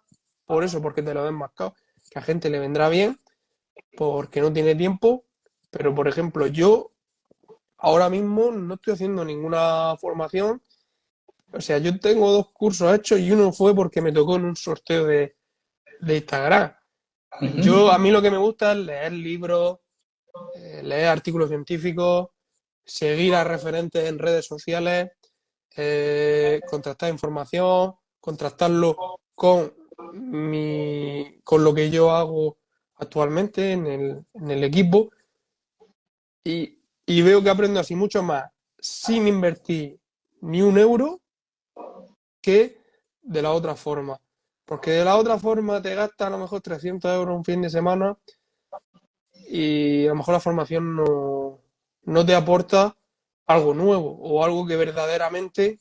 por eso, porque te lo ven marcado, que a gente le vendrá bien, porque no tiene tiempo, pero por ejemplo, yo ahora mismo no estoy haciendo ninguna formación, o sea, yo tengo dos cursos hechos y uno fue porque me tocó en un sorteo de, de Instagram. Yo, a mí lo que me gusta es leer libros, eh, leer artículos científicos, seguir a referentes en redes sociales, eh, contrastar información, contrastarlo con, mi, con lo que yo hago actualmente en el, en el equipo y, y, veo que aprendo así mucho más sin invertir ni un euro que de la otra forma. Porque de la otra forma te gasta a lo mejor 300 euros un fin de semana y a lo mejor la formación no, no te aporta algo nuevo o algo que verdaderamente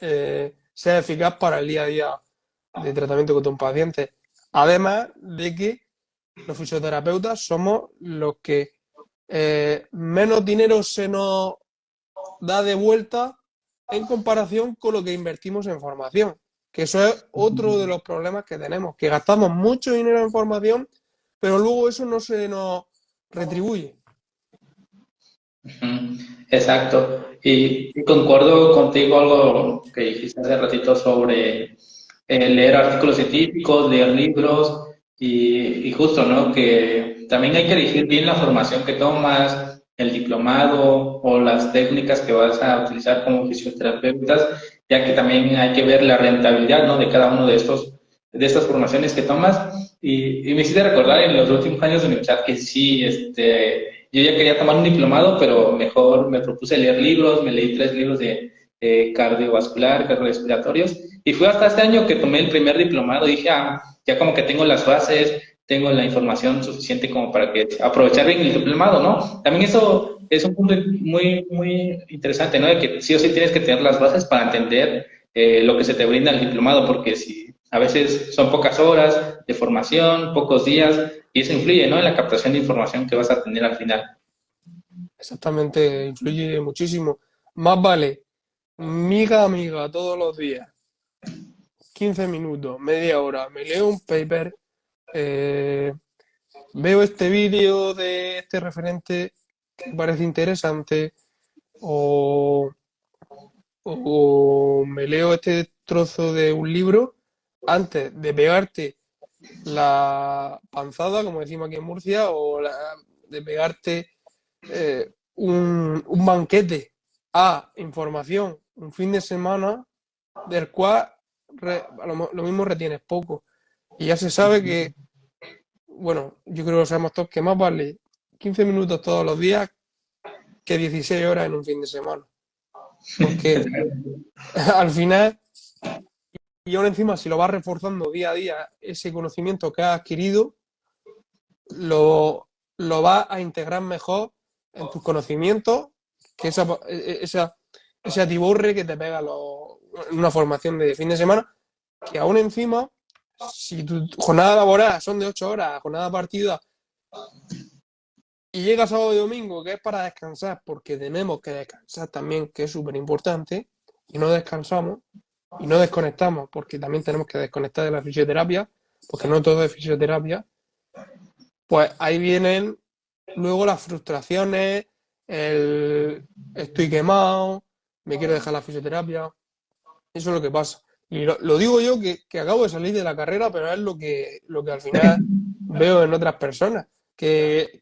eh, sea eficaz para el día a día de tratamiento con un paciente. Además de que los fisioterapeutas somos los que eh, menos dinero se nos da de vuelta en comparación con lo que invertimos en formación. Que eso es otro de los problemas que tenemos, que gastamos mucho dinero en formación, pero luego eso no se nos retribuye. Exacto. Y, concuerdo contigo algo que dijiste hace ratito sobre eh, leer artículos científicos, leer libros y, justo, ¿no? Que también hay que elegir bien la formación que tomas, el diplomado o las técnicas que vas a utilizar como fisioterapeutas, ya que también hay que ver la rentabilidad, ¿no? De cada uno de estos de estas formaciones que tomas. Y, y me hiciste recordar en los últimos años de universidad que sí, este, yo ya quería tomar un diplomado, pero mejor me propuse leer libros, me leí tres libros de cardiovascular, cardiorrespiratorios, y fue hasta este año que tomé el primer diplomado y dije, ah, ya como que tengo las bases, tengo la información suficiente como para que aprovechar bien el diplomado, ¿no? También eso es un punto muy, muy interesante, ¿no? De que sí o sí tienes que tener las bases para entender eh, lo que se te brinda el diplomado, porque si a veces son pocas horas de formación, pocos días, y eso influye ¿no? en la captación de información que vas a tener al final. Exactamente, influye muchísimo. Más vale, miga amiga, todos los días, 15 minutos, media hora, me leo un paper, eh, veo este vídeo de este referente que parece interesante, o, o me leo este trozo de un libro antes de pegarte la panzada, como decimos aquí en Murcia, o de pegarte eh, un, banquete a información un fin de semana del cual lo, mismo retienes poco. Y ya se sabe que, bueno, yo creo que lo sabemos todos, que más vale 15 minutos todos los días que 16 horas en un fin de semana. Porque al final y ahora encima, si lo vas reforzando día a día, ese conocimiento que has adquirido, lo, lo vas a integrar mejor en tus conocimientos que esa, e, esa, ese atiborre que te pega en una formación de fin de semana, que aún encima, si tu jornada laboral son de ocho horas, jornada partida, y llega sábado y domingo, que es para descansar, porque tenemos que descansar también, que es súper importante, y no descansamos, y no desconectamos, porque también tenemos que desconectar de la fisioterapia, porque no todo es fisioterapia, pues ahí vienen luego las frustraciones, el estoy quemado, me quiero dejar la fisioterapia. Eso es lo que pasa. Y lo, digo yo que, acabo de salir de la carrera, pero es lo que, lo que al final veo en otras personas. Que,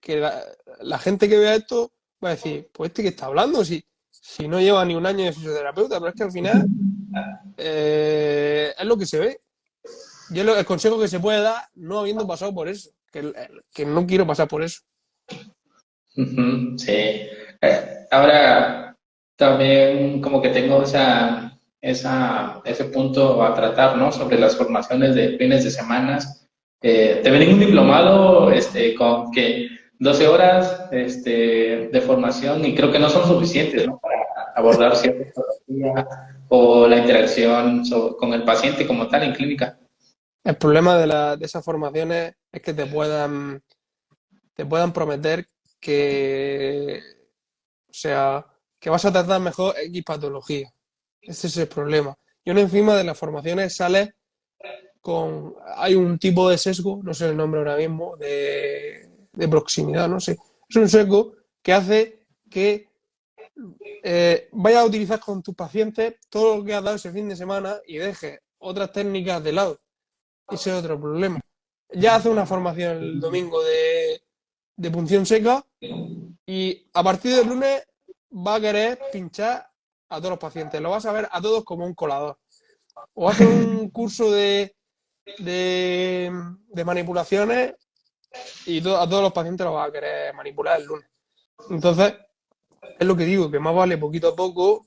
la, gente que vea esto va a decir, pues este que está hablando, si, si no lleva ni un año de fisioterapeuta, pero es que al final eh, es lo que se ve. Yo lo, el consejo que se puede dar, no habiendo pasado por eso, que, que no quiero pasar por eso. Sí, Eh, ahora también como que tengo esa, esa, ese punto a tratar, ¿no? Sobre las formaciones de fines de semanas. Eh, te ven un diplomado este, con que 12 horas este, de formación y creo que no son suficientes ¿no? para abordar cierta o la interacción con el paciente como tal en clínica. El problema de, la, de esas formaciones es que te puedan, te puedan prometer que, o sea, que vas a tratar mejor X patología. Ese es el problema. Y uno encima de las formaciones sale con, hay un tipo de sesgo, no sé el nombre ahora mismo, de, de proximidad, no sé. Es un sesgo que hace que eh, vayas a utilizar con tus pacientes todo lo que has dado ese fin de semana y dejes otras técnicas de lado. Ese es otro problema. Ya hace una formación el domingo de, de punción seca y a partir del lunes va a querer pinchar a todos los pacientes. Lo vas a ver a todos como un colador. O hace un curso de, de, manipulaciones y a todos los pacientes los va a querer manipular el lunes. Entonces, es lo que digo, que más vale poquito a poco,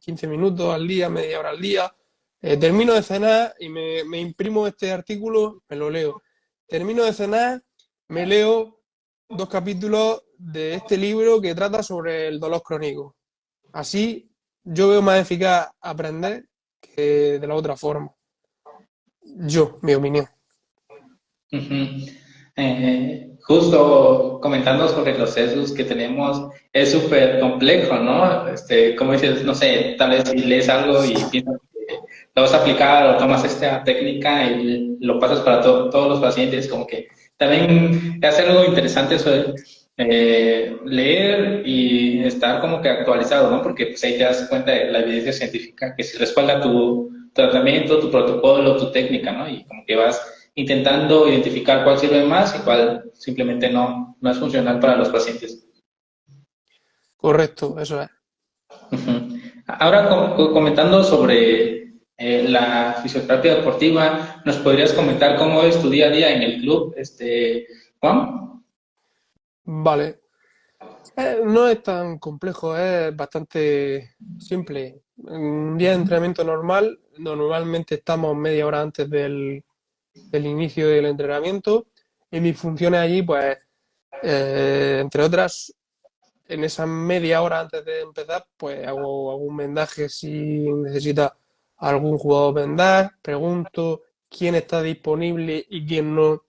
15 minutos al día, media hora al día. Eh, termino de cenar y me, imprimo este artículo, me lo leo. Termino de cenar, me leo dos capítulos de este libro que trata sobre el dolor crónico. Así yo veo más eficaz aprender que de la otra forma. Yo, mi opinión. Justo comentando sobre los sesgos que tenemos, es súper complejo, ¿no? Este, como dices, no sé, tal vez si lees algo y piensas que lo vas a aplicar o tomas esta técnica y lo pasas para todos los pacientes, como que también es algo interesante de eh, leer y estar como que actualizado, ¿no? Porque pues, ahí te das cuenta de la evidencia científica que si respalda tu tratamiento, tu protocolo, tu técnica, ¿no? Y como que vas intentando identificar cuál sirve más y cuál simplemente no, no es funcional para los pacientes. Correcto, eso es. Ahora comentando sobre eh, la fisioterapia deportiva, ¿nos podrías comentar cómo es tu día a día en el club, este, Juan? Vale. Eh, no es tan complejo, es bastante simple. Un día de entrenamiento normal, normalmente estamos media hora antes del del inicio del entrenamiento y mis funciones allí, pues, eh, entre otras, en esa media hora antes de empezar, pues hago algún vendaje si necesita algún jugador vendar, pregunto quién está disponible y quién no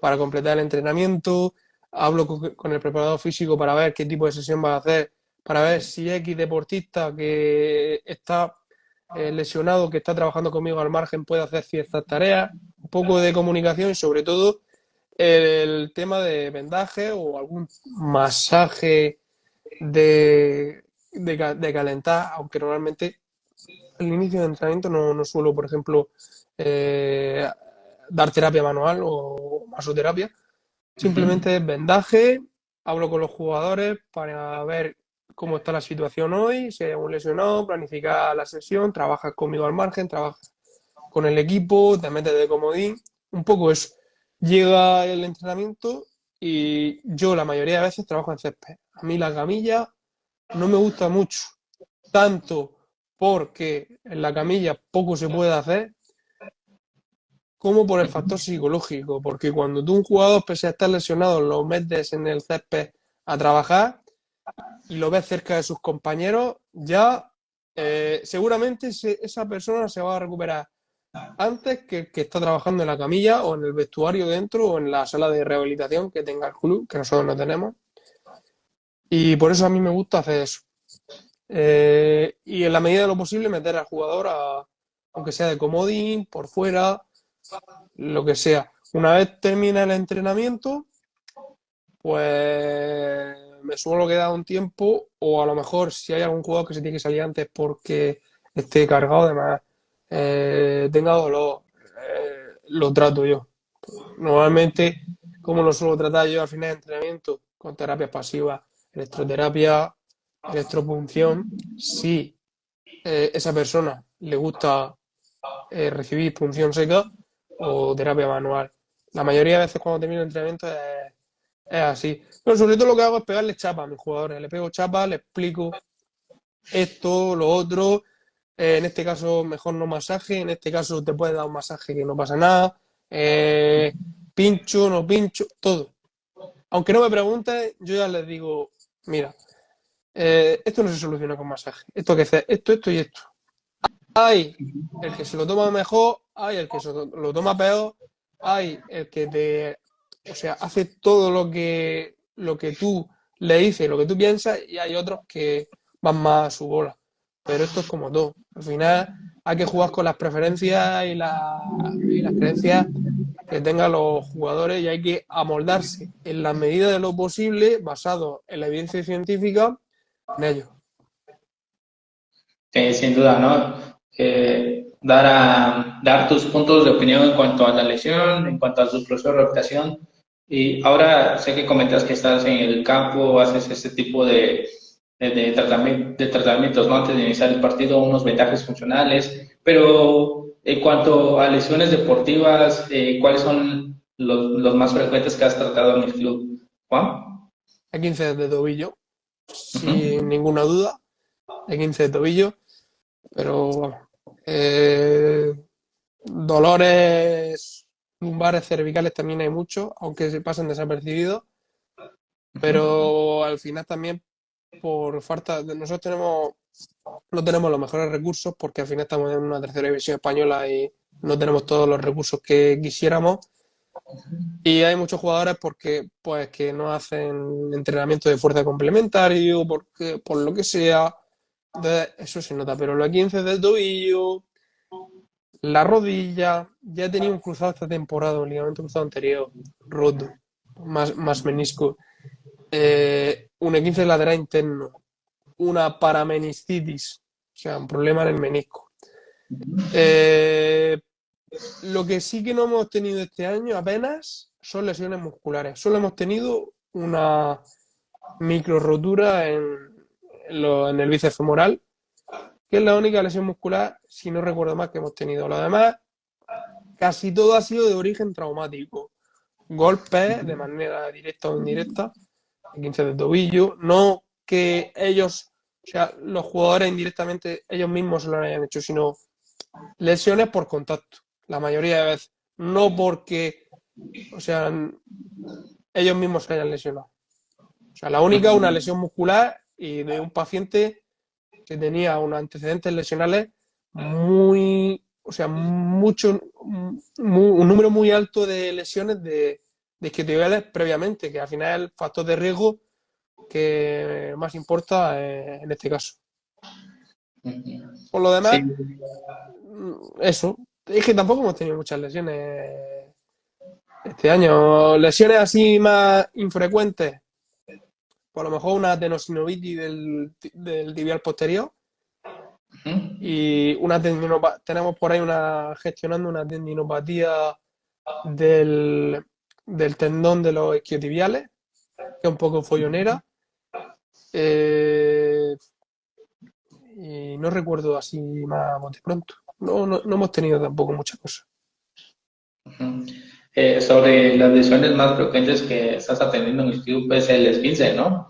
para completar el entrenamiento, hablo con, el preparador físico para ver qué tipo de sesión va a hacer, para ver si X deportista que está eh, lesionado, que está trabajando conmigo al margen, puede hacer ciertas tareas, poco de comunicación y sobre todo el tema de vendaje o algún masaje de, de, calentar, aunque normalmente al inicio de entrenamiento no, no suelo, por ejemplo, eh, dar terapia manual o masoterapia. Simplemente vendaje, hablo con los jugadores para ver cómo está la situación hoy, si hay un lesionado, planificar la sesión, trabajas conmigo al margen, trabajas con el equipo, te metes de comodín, un poco eso. Llega el entrenamiento y yo la mayoría de veces trabajo en césped. A mí la camilla no me gusta mucho, tanto porque en la camilla poco se puede hacer, como por el factor psicológico, porque cuando tú un jugador, pese a estar lesionado, lo metes en el césped a trabajar y lo ves cerca de sus compañeros, ya eh, seguramente esa persona se va a recuperar antes que, que está trabajando en la camilla o en el vestuario dentro o en la sala de rehabilitación que tenga el club, que nosotros no tenemos. Y por eso a mí me gusta hacer eso. Eh, y en la medida de lo posible meter al jugador, a, aunque sea de comodín, por fuera, lo que sea. Una vez termina el entrenamiento, pues me suelo quedar un tiempo o a lo mejor si hay algún jugador que se tiene que salir antes porque esté cargado de más eh, tenga dolor, eh, lo trato yo. Normalmente, como lo suelo tratar yo al final de entrenamiento, con terapias pasivas, electroterapia, electropunción, si eh, esa persona le gusta eh, recibir punción seca o terapia manual. La mayoría de veces cuando termino el entrenamiento es, es así. Pero sobre todo lo que hago es pegarle chapa a mis jugadores. Le pego chapa, le explico esto, lo otro. Eh, en este caso, mejor no masaje. En este caso, te puede dar un masaje que no pasa nada. Eh, pincho, no pincho, todo. Aunque no me preguntes, yo ya les digo, mira, eh, esto no se soluciona con masaje. Esto que hace esto, esto y esto. Hay el que se lo toma mejor, hay el que se lo toma peor, hay el que te, o sea, hace todo lo que, lo que tú le dices, lo que tú piensas, y hay otros que van más a su bola. Pero esto es como todo. Al final hay que jugar con las preferencias y, las creencias que tengan los jugadores y hay que amoldarse en la medida de lo posible, basado en la evidencia científica, en ellos. sin duda, ¿no? dar, a, dar tus puntos de opinión en cuanto a la lesión, en cuanto a su proceso de recuperación. Y ahora sé que comentas que estás en el campo, haces ese tipo de, de, tratamientos ¿no? antes de iniciar el partido, unos ventajas funcionales, pero en cuanto a lesiones deportivas, eh, ¿cuáles son los, más frecuentes que has tratado en el club? Juan? El 15 de tobillo, sin ninguna duda, el 15 de tobillo, pero eh, dolores lumbares cervicales también hay muchos, aunque se pasan desapercibidos, pero al final también por falta de nosotros tenemos no tenemos los mejores recursos porque al final estamos en una tercera división española y no tenemos todos los recursos que quisiéramos. Y hay muchos jugadores porque pues que no hacen entrenamiento de fuerza complementario porque por lo que sea. Eso se nota pero los 15 del tobillo la rodilla ya tenido un cruzado esta temporada un ligamento cruzado anterior roto más, más menisco. Eh, un 15 lateral interno, una parameniscitis, o sea, un problema en el menisco. Eh, lo que sí que no hemos tenido este año apenas son lesiones musculares. Solo hemos tenido una micro rotura en, en el bíceps femoral, que es la única lesión muscular, si no recuerdo más, que hemos tenido. Lo demás, casi todo ha sido de origen traumático. Golpes de manera directa o indirecta, 15 de tobillo, no que ellos, o sea, los jugadores indirectamente ellos mismos se lo hayan hecho, sino lesiones por contacto, la mayoría de veces, no porque, o sea, ellos mismos se hayan lesionado. O sea, la única, una lesión muscular y de un paciente que tenía unos antecedentes lesionales muy, o sea, mucho, un número muy alto de lesiones de, de isquiotibiales previamente, que al final es el factor de riesgo que más importa eh, en este caso. Por lo demás, eso. Es que tampoco hemos tenido muchas lesiones este año. Lesiones así más infrecuentes. Por lo mejor una tenosinovitis del, del tibial posterior. Y una tenemos por ahí una gestionando una tendinopatía del, del tendón de los isquiotibiales, que es un poco follonera. Eh, y no recuerdo así más de pronto. No, no, hemos tenido tampoco muchas cosas. Eh, sobre las lesiones más frecuentes que estás atendiendo en el club es el esguince, ¿no?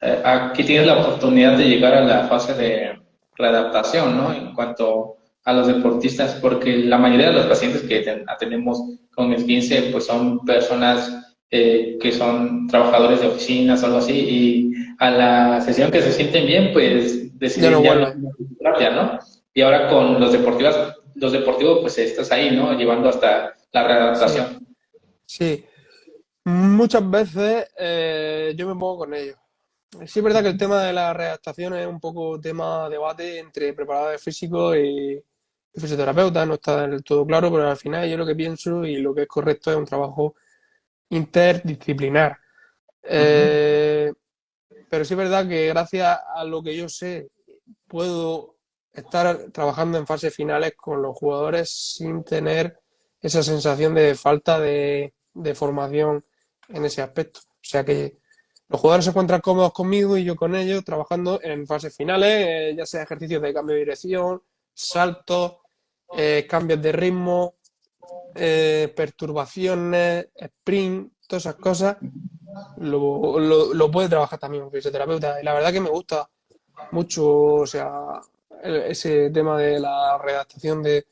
Eh, aquí tienes la oportunidad de llegar a la fase de readaptación, ¿no? En cuanto a los deportistas, porque la mayoría de los pacientes que atendemos con el 15 pues son personas eh, que son trabajadores de oficinas o algo así, y a la sesión que se sienten bien, pues deciden ya no ¿no? Y ahora con los deportivos, los deportivos, pues estás ahí, ¿no? Llevando hasta la readaptación. Sí. Muchas veces eh, yo me pongo con ellos. Sí es verdad que el tema de la readaptación es un poco tema de debate entre preparadores físicos y, fisioterapeuta, no está del todo claro, pero al final yo lo que pienso y lo que es correcto es un trabajo interdisciplinar. Eh, pero sí es verdad que gracias a lo que yo sé, puedo estar trabajando en fases finales con los jugadores sin tener esa sensación de falta de, formación en ese aspecto. O sea que los jugadores se encuentran cómodos conmigo y yo con ellos trabajando en fases finales, eh, ya sea ejercicios de cambio de dirección, saltos, eh, cambios de ritmo, eh, perturbaciones, sprint, todas esas cosas, lo, lo, puede trabajar también un fisioterapeuta. Y la verdad que me gusta mucho, o sea, ese tema de la redactación de,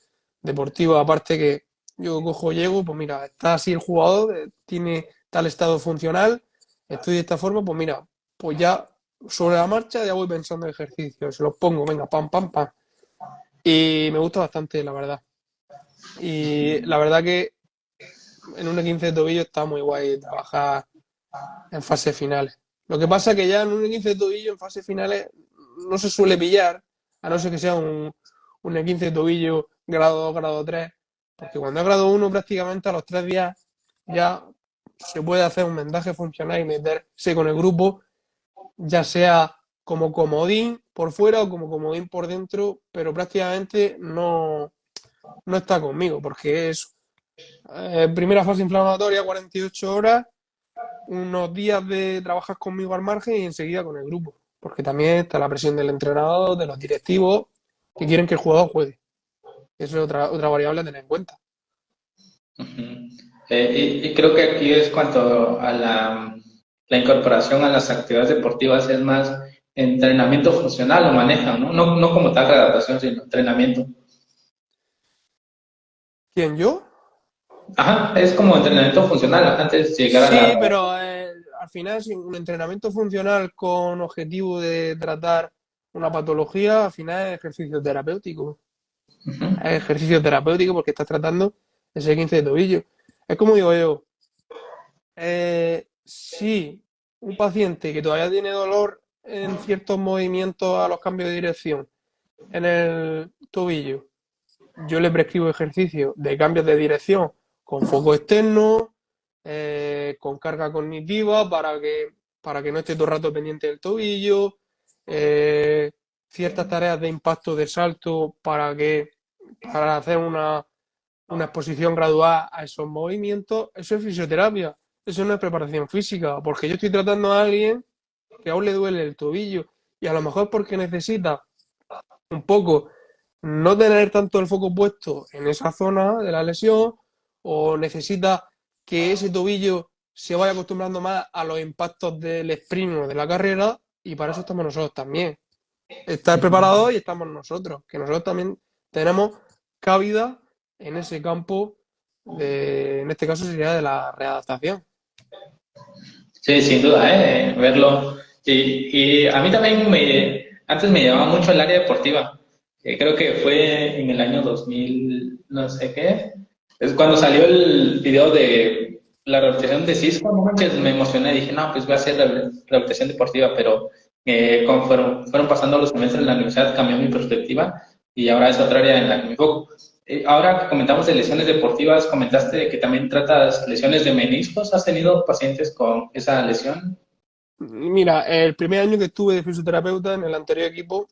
deportiva, aparte que yo cojo, llego, pues mira, está así el jugador, eh, tiene tal estado funcional, estoy de esta forma, pues mira, pues ya sobre la marcha ya voy pensando en ejercicio, se los pongo, venga, pam, pam, pam. Y me gusta bastante, la verdad. Y la verdad que en un 15 de tobillo está muy guay trabajar en fases finales. Lo que pasa es que ya en un 15 de tobillo en fases finales no se suele pillar, a no ser que sea un, un 15 de tobillo grado 2, grado 3, porque cuando es grado 1 prácticamente a los tres días ya se puede hacer un vendaje funcional y meterse con el grupo, ya sea como comodín por fuera o como comodín por dentro, pero prácticamente no, no está conmigo, porque es eh, primera fase inflamatoria, 48 horas, unos días de trabajar conmigo al margen y enseguida con el grupo, porque también está la presión del entrenador, de los directivos, que quieren que el jugador juegue. Eso es otra, otra variable a tener en cuenta. Eh, y, creo que aquí es cuanto a la, la, incorporación a las actividades deportivas, es más entrenamiento funcional lo manejan, ¿no? No, no como tal adaptación, sino entrenamiento. ¿Quién, yo? Ajá, es como entrenamiento funcional antes de llegar a Sí, pero eh, al final, un entrenamiento funcional con objetivo de tratar una patología, al final es ejercicio terapéutico. Es ejercicio terapéutico porque estás tratando ese 15 de tobillo. Es como digo yo, eh, si un paciente que todavía tiene dolor en ciertos movimientos a los cambios de dirección en el tobillo, yo le prescribo ejercicio de cambios de dirección con foco externo, eh, con carga cognitiva para que, para que no esté todo el rato pendiente del tobillo, eh, ciertas tareas de impacto de salto para que para hacer una, una exposición gradual a esos movimientos, eso es fisioterapia, eso no es preparación física, porque yo estoy tratando a alguien que aún le duele el tobillo y a lo mejor porque necesita un poco no tener tanto el foco puesto en esa zona de la lesión o necesita que ese tobillo se vaya acostumbrando más a los impactos del sprint o de la carrera y para eso estamos nosotros también. Estar preparados y estamos nosotros, que nosotros también tenemos cabida en ese campo, de, en este caso sería de la readaptación. Sí, sin duda, ¿eh? verlo. Y, y a mí también me, antes me llamaba mucho el área deportiva. creo que fue en el año 2000, no sé qué. Es cuando salió el video de la rehabilitación de Cisco, me emocioné. Dije, no, pues voy a hacer rehabilitación deportiva, pero eh, fueron pasando los semestres en la universidad, cambió mi perspectiva y ahora es otra área en la que me enfoco. Eh, ahora que comentamos de lesiones deportivas, comentaste que también tratas lesiones de meniscos. ¿Has tenido pacientes con esa lesión? Mira, el primer año que estuve de fisioterapeuta en el anterior equipo,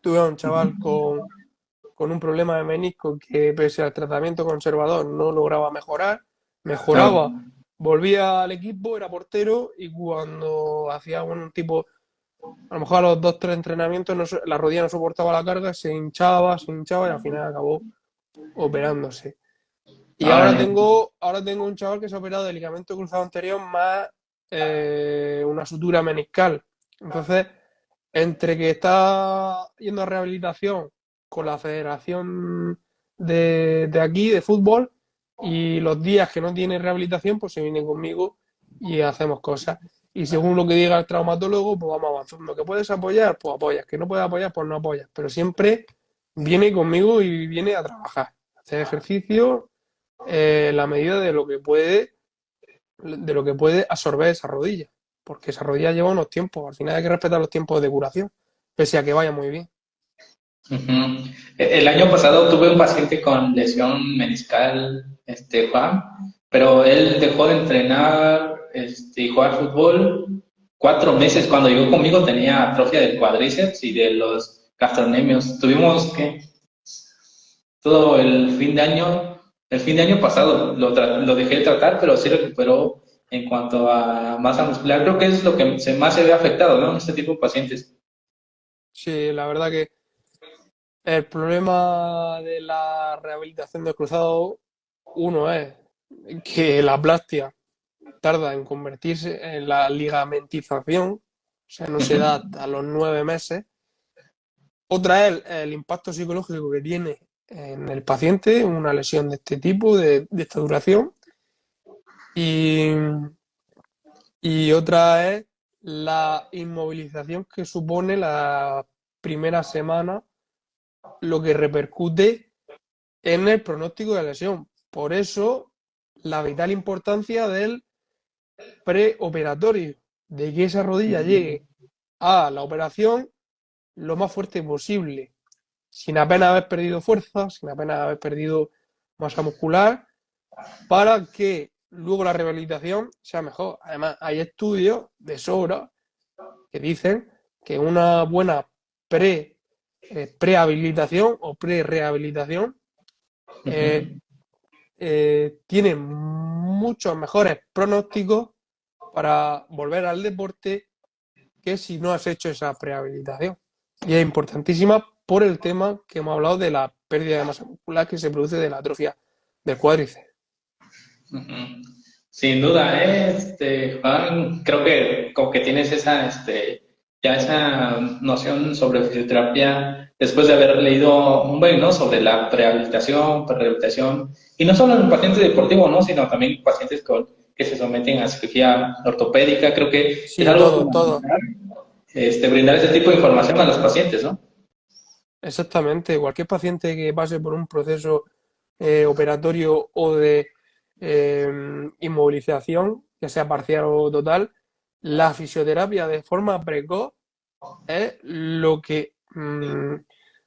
tuve a un chaval con, con un problema de menisco que pese al tratamiento conservador no lograba mejorar. Mejoraba, volvía al equipo, era portero y cuando hacía un tipo a lo mejor a los dos, tres entrenamientos la rodilla no soportaba la carga, se hinchaba, se hinchaba y al final acabó operándose. Y ahora tengo, ahora tengo un chaval que se ha operado de ligamento cruzado anterior más eh, una sutura meniscal. Entonces, entre que está yendo a rehabilitación con la federación de, de aquí, de fútbol, y los días que no tiene rehabilitación, pues se viene conmigo y hacemos cosas y según lo que diga el traumatólogo, pues vamos avanzando. ¿Que puedes apoyar? Pues apoyas. ¿Que no puedes apoyar? Pues no apoyas. Pero siempre viene conmigo y viene a trabajar, hacer ejercicio eh, en la medida de lo que puede de lo que puede absorber esa rodilla, porque esa rodilla lleva unos tiempos, al final hay que respetar los tiempos de curación, pese a que vaya muy bien. El año pasado tuve un paciente con lesión meniscal, este Juan, pero él dejó de entrenar este, y jugar fútbol cuatro meses. Cuando llegó conmigo tenía atrofia del cuádriceps y de los gastronemios. Tuvimos que todo el fin de año, el fin de año pasado lo, lo dejé de tratar, pero sí recuperó en cuanto a masa muscular. Creo que es lo que más se ve afectado ¿no? en este tipo de pacientes. Sí, la verdad que el problema de la rehabilitación del cruzado Uno es que la plastia tarda en convertirse en la ligamentización, o sea, no se da hasta los nueve meses. Otra es el, impacto psicológico que tiene en el paciente una lesión de este tipo, de, esta duración. Y, y otra es la inmovilización que supone la primera semana, lo que repercute en el pronóstico de lesión. Por eso, la vital importancia del preoperatorio, de que esa rodilla llegue a la operación lo más fuerte posible, sin apenas haber perdido fuerza, sin apenas haber perdido masa muscular, para que luego la rehabilitación sea mejor. Además, hay estudios de sobra que dicen que una buena pre, eh, prehabilitación o pre-rehabilitación eh, eh, tiene muchos mejores pronósticos para volver al deporte que si no has hecho esa prehabilitación. Y es importantísima por el tema que hemos hablado de la pérdida de masa muscular que se produce de la atrofia del cuádriceps. Sin duda, este, Juan, creo que como que tienes esa, este, ya esa noción sobre fisioterapia después de haber leído un buen, ¿no? Sobre la prehabilitación, prehabilitación, y no solo en pacientes deportivos, ¿no? Sino también pacientes con, que se someten a cirugía ortopédica, creo que es algo todo, Este, brindar ese tipo de información a los pacientes, ¿no? Exactamente, cualquier paciente que pase por un proceso eh, operatorio o de eh, inmovilización, ya sea parcial o total, la fisioterapia de forma precoz es lo que mm,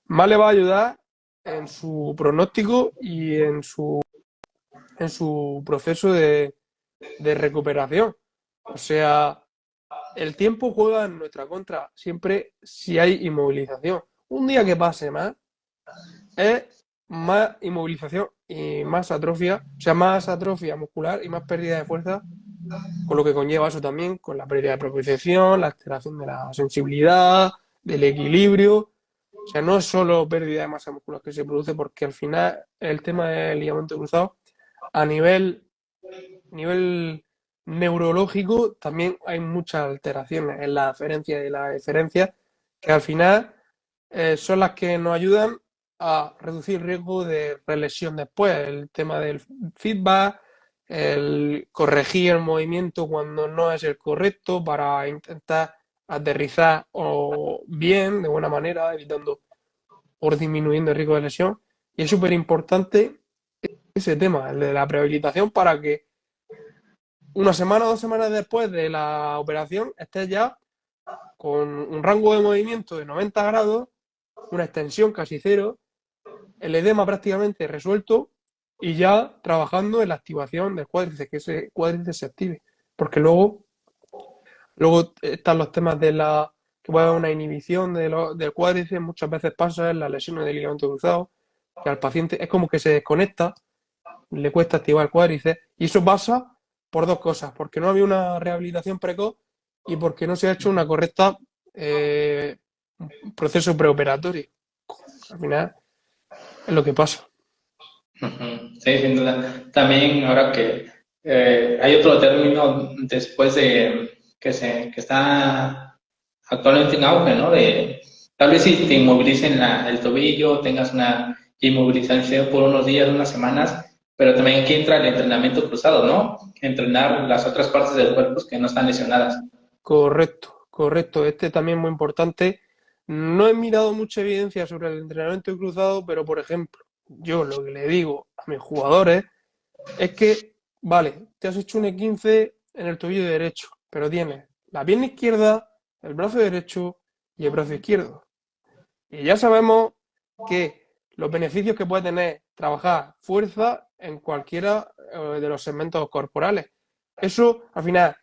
más le va a ayudar en su pronóstico y en su, en su proceso de, de recuperación. O sea, el tiempo juega en nuestra contra siempre si hay inmovilización. Un día que pase más es más inmovilización y más atrofia, o sea, más atrofia muscular y más pérdida de fuerza, con lo que conlleva eso también, con la pérdida de propiocepción, la alteración de la sensibilidad, del equilibrio. O sea, no es solo pérdida de masa muscular que se produce, porque al final el tema del ligamento cruzado, a nivel, nivel neurológico, también hay muchas alteraciones en la aferencia y la eferencia, que al final eh, son las que nos ayudan a reducir el riesgo de relesión después. El tema del feedback, el corregir el movimiento cuando no es el correcto para intentar aterrizar o bien, de buena manera, evitando o disminuyendo el riesgo de lesión. Y es súper importante ese tema, el de la prehabilitación, para que una semana o dos semanas después de la operación estés ya con un rango de movimiento de 90 grados, una extensión casi cero, el edema prácticamente resuelto y ya trabajando en la activación del cuádriceps, que ese cuádriceps se active. Porque luego, luego están los temas de la que puede haber una inhibición de del cuádriceps, muchas veces pasa en las lesiones del ligamento cruzado, que al paciente es como que se desconecta, le cuesta activar el cuádriceps, y eso pasa por dos cosas, porque no había una rehabilitación precoz y porque no se ha hecho una correcta eh, proceso preoperatorio. Al final, es lo que pasa. Sí, sin duda. También ahora que eh, hay otro término después de que se que está actualmente en auge, ¿no? De tal vez si te inmovilicen el tobillo, tengas una inmovilización por unos días, unas semanas, pero también aquí entra el entrenamiento cruzado, ¿no? Entrenar las otras partes del cuerpo que no están lesionadas. Correcto, correcto. Este también es muy importante no he mirado mucha evidencia sobre el entrenamiento cruzado, pero por ejemplo, yo lo que le digo a mis jugadores es que, vale, te has hecho un E15 en el tobillo derecho, pero tienes la pierna izquierda, el brazo derecho y el brazo izquierdo. Y ya sabemos que los beneficios que puede tener trabajar fuerza en cualquiera eh, de los segmentos corporales. Eso, al final,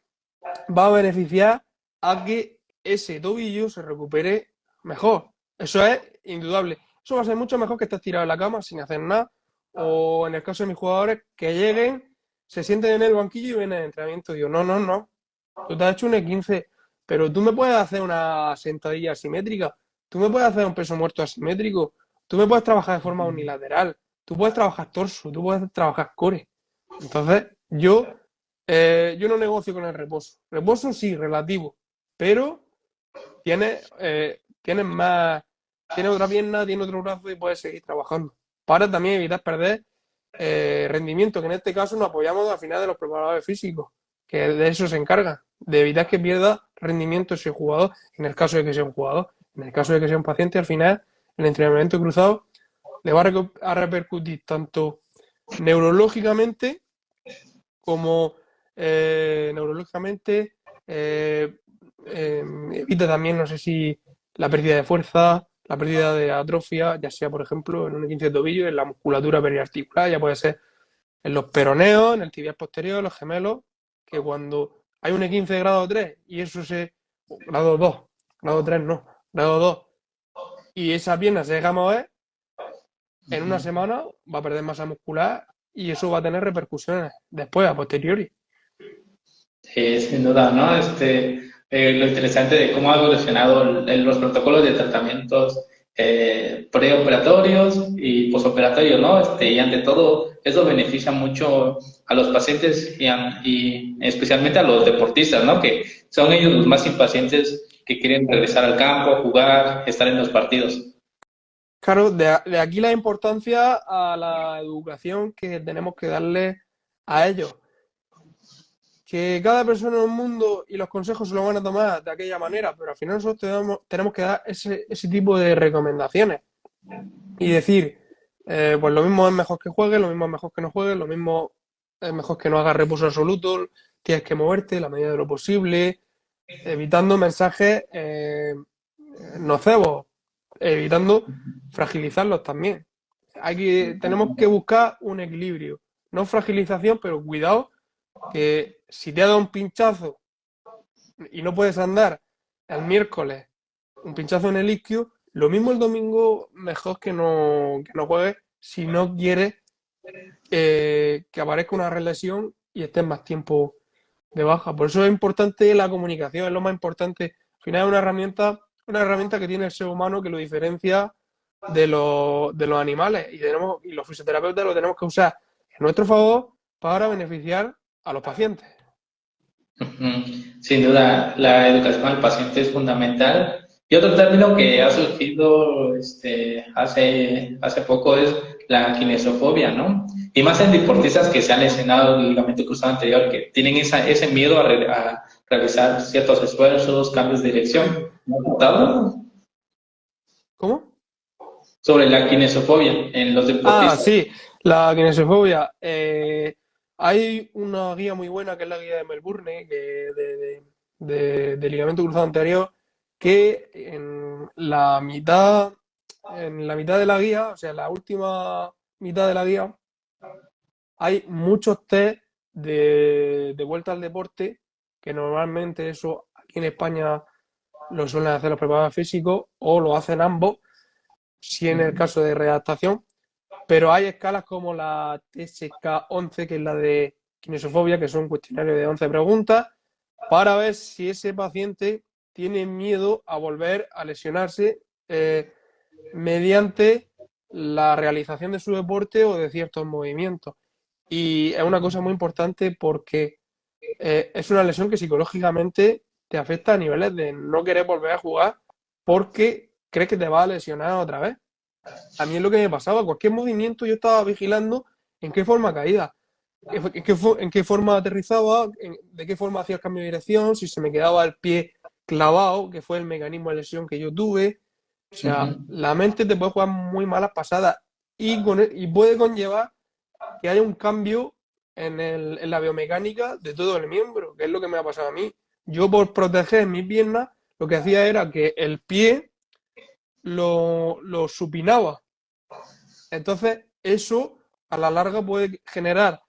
va a beneficiar a que ese tobillo se recupere mejor. Eso es indudable. Eso va a ser mucho mejor que estés tirado en la cama sin hacer nada. O en el caso de mis jugadores, que lleguen, se sienten en el banquillo y ven el entrenamiento. Digo, no, no, no. Tú te has hecho un E15, pero tú me puedes hacer una sentadilla asimétrica. Tú me puedes hacer un peso muerto asimétrico. Tú me puedes trabajar de forma unilateral. tú puedes trabajar torso, tú puedes trabajar core. Entonces, yo, eh, yo no negocio con el reposo. Reposo sí, relativo, pero tienes, eh, tienes más, tiene otra pierna, tiene otro brazo y puedes seguir trabajando. Para también evitar perder eh, rendimiento, que en este caso nos apoyamos al final de los preparadores físicos, que de eso se encargan, de evitar que pierda rendimiento ese jugador, en el caso de que sea un jugador, en el caso de que sea un paciente, al final el entrenamiento cruzado le va a, repercutir tanto neurológicamente como eh, neurológicamente eh, evita también, no sé si la pérdida de fuerza, la pérdida de atrofia, ya sea, por ejemplo, en un 15 de tobillo, en la musculatura periarticular, ya puede ser en los peroneos, en el tibial posterior, los gemelos, que cuando hay un 15 de grado 3 y eso se... grado 2, grado 3 no, grado 2, y esa pierna se deja mover, en una semana va a perder masa muscular y eso va a tener repercusiones después, a posteriori. Sí, sin duda, ¿no? Este, eh, lo interesante de cómo ha evolucionado los protocolos de tratamientos eh, preoperatorios y posoperatorios, ¿no? Este, y ante todo, eso beneficia mucho a los pacientes y, especialmente a los deportistas, ¿no? Que son ellos los más impacientes que quieren regresar al campo, jugar, estar en los partidos. Claro, de, de aquí la importancia a la educación que tenemos que darle a ellos que cada persona en el mundo y los consejos se lo van a tomar de aquella manera, pero al final nosotros tenemos, que dar ese, tipo de recomendaciones y decir, eh, pues lo mismo es mejor que juegues, lo mismo es mejor que no juegues, lo mismo es mejor que no hagas reposo absoluto, tienes que moverte la medida de lo posible, evitando mensajes eh, nocevos, evitando fragilizarlos también. Hay tenemos que buscar un equilibrio, no fragilización, pero cuidado que si te ha dado un pinchazo y no puedes andar el miércoles, un pinchazo en el isquio, lo mismo el domingo, mejor que no, que no juegues si no quieres eh, que aparezca una relesión y estés más tiempo de baja. Por eso es importante la comunicación, es lo más importante. Al final es una herramienta, una herramienta que tiene el ser humano que lo diferencia de, los, de los animales y, tenemos, y los fisioterapeutas lo tenemos que usar en nuestro favor para beneficiar a los pacientes. Sin duda, la educación al paciente es fundamental. Y otro término que ha surgido este, hace, hace poco es la kinesiofobia, ¿no? Y más en deportistas que se han lesionado el ligamento cruzado anterior, que tienen esa, ese miedo a, realizar ciertos esfuerzos, cambios de dirección. ¿No notado? ¿Cómo? Sobre la kinesiofobia en los deportistas. Ah, sí, la kinesiofobia. Eh, hay una guía muy buena que es la guía de Melbourne, que de, ligamento cruzado anterior, que en la mitad, en la mitad de la guía, o sea, la última mitad de la guía, hay muchos test de, de vuelta al deporte, que normalmente eso aquí en España lo suelen hacer los preparadores físicos o lo hacen ambos, si en el caso de readaptación, pero hay escalas como la TSK-11, que es la de kinesiofobia, que son un cuestionario de 11 preguntas, para ver si ese paciente tiene miedo a volver a lesionarse eh, mediante la realización de su deporte o de ciertos movimientos. Y es una cosa muy importante porque eh, es una lesión que psicológicamente te afecta a niveles de no querer volver a jugar porque crees que te va a lesionar otra vez. A mí es lo que me pasaba, cualquier movimiento yo estaba vigilando en qué forma caía, en qué, en qué forma aterrizaba, de qué forma hacía el cambio de dirección, si se me quedaba el pie clavado, que fue el mecanismo de lesión que yo tuve. O sea, la mente te puede jugar muy malas pasadas y, con, e, y puede conllevar que haya un cambio en, el, en la biomecánica de todo el miembro, que es lo que me ha pasado a mí. Yo por proteger mis piernas, lo que hacía era que el pie lo, supinaba. Entonces, eso a la larga puede generar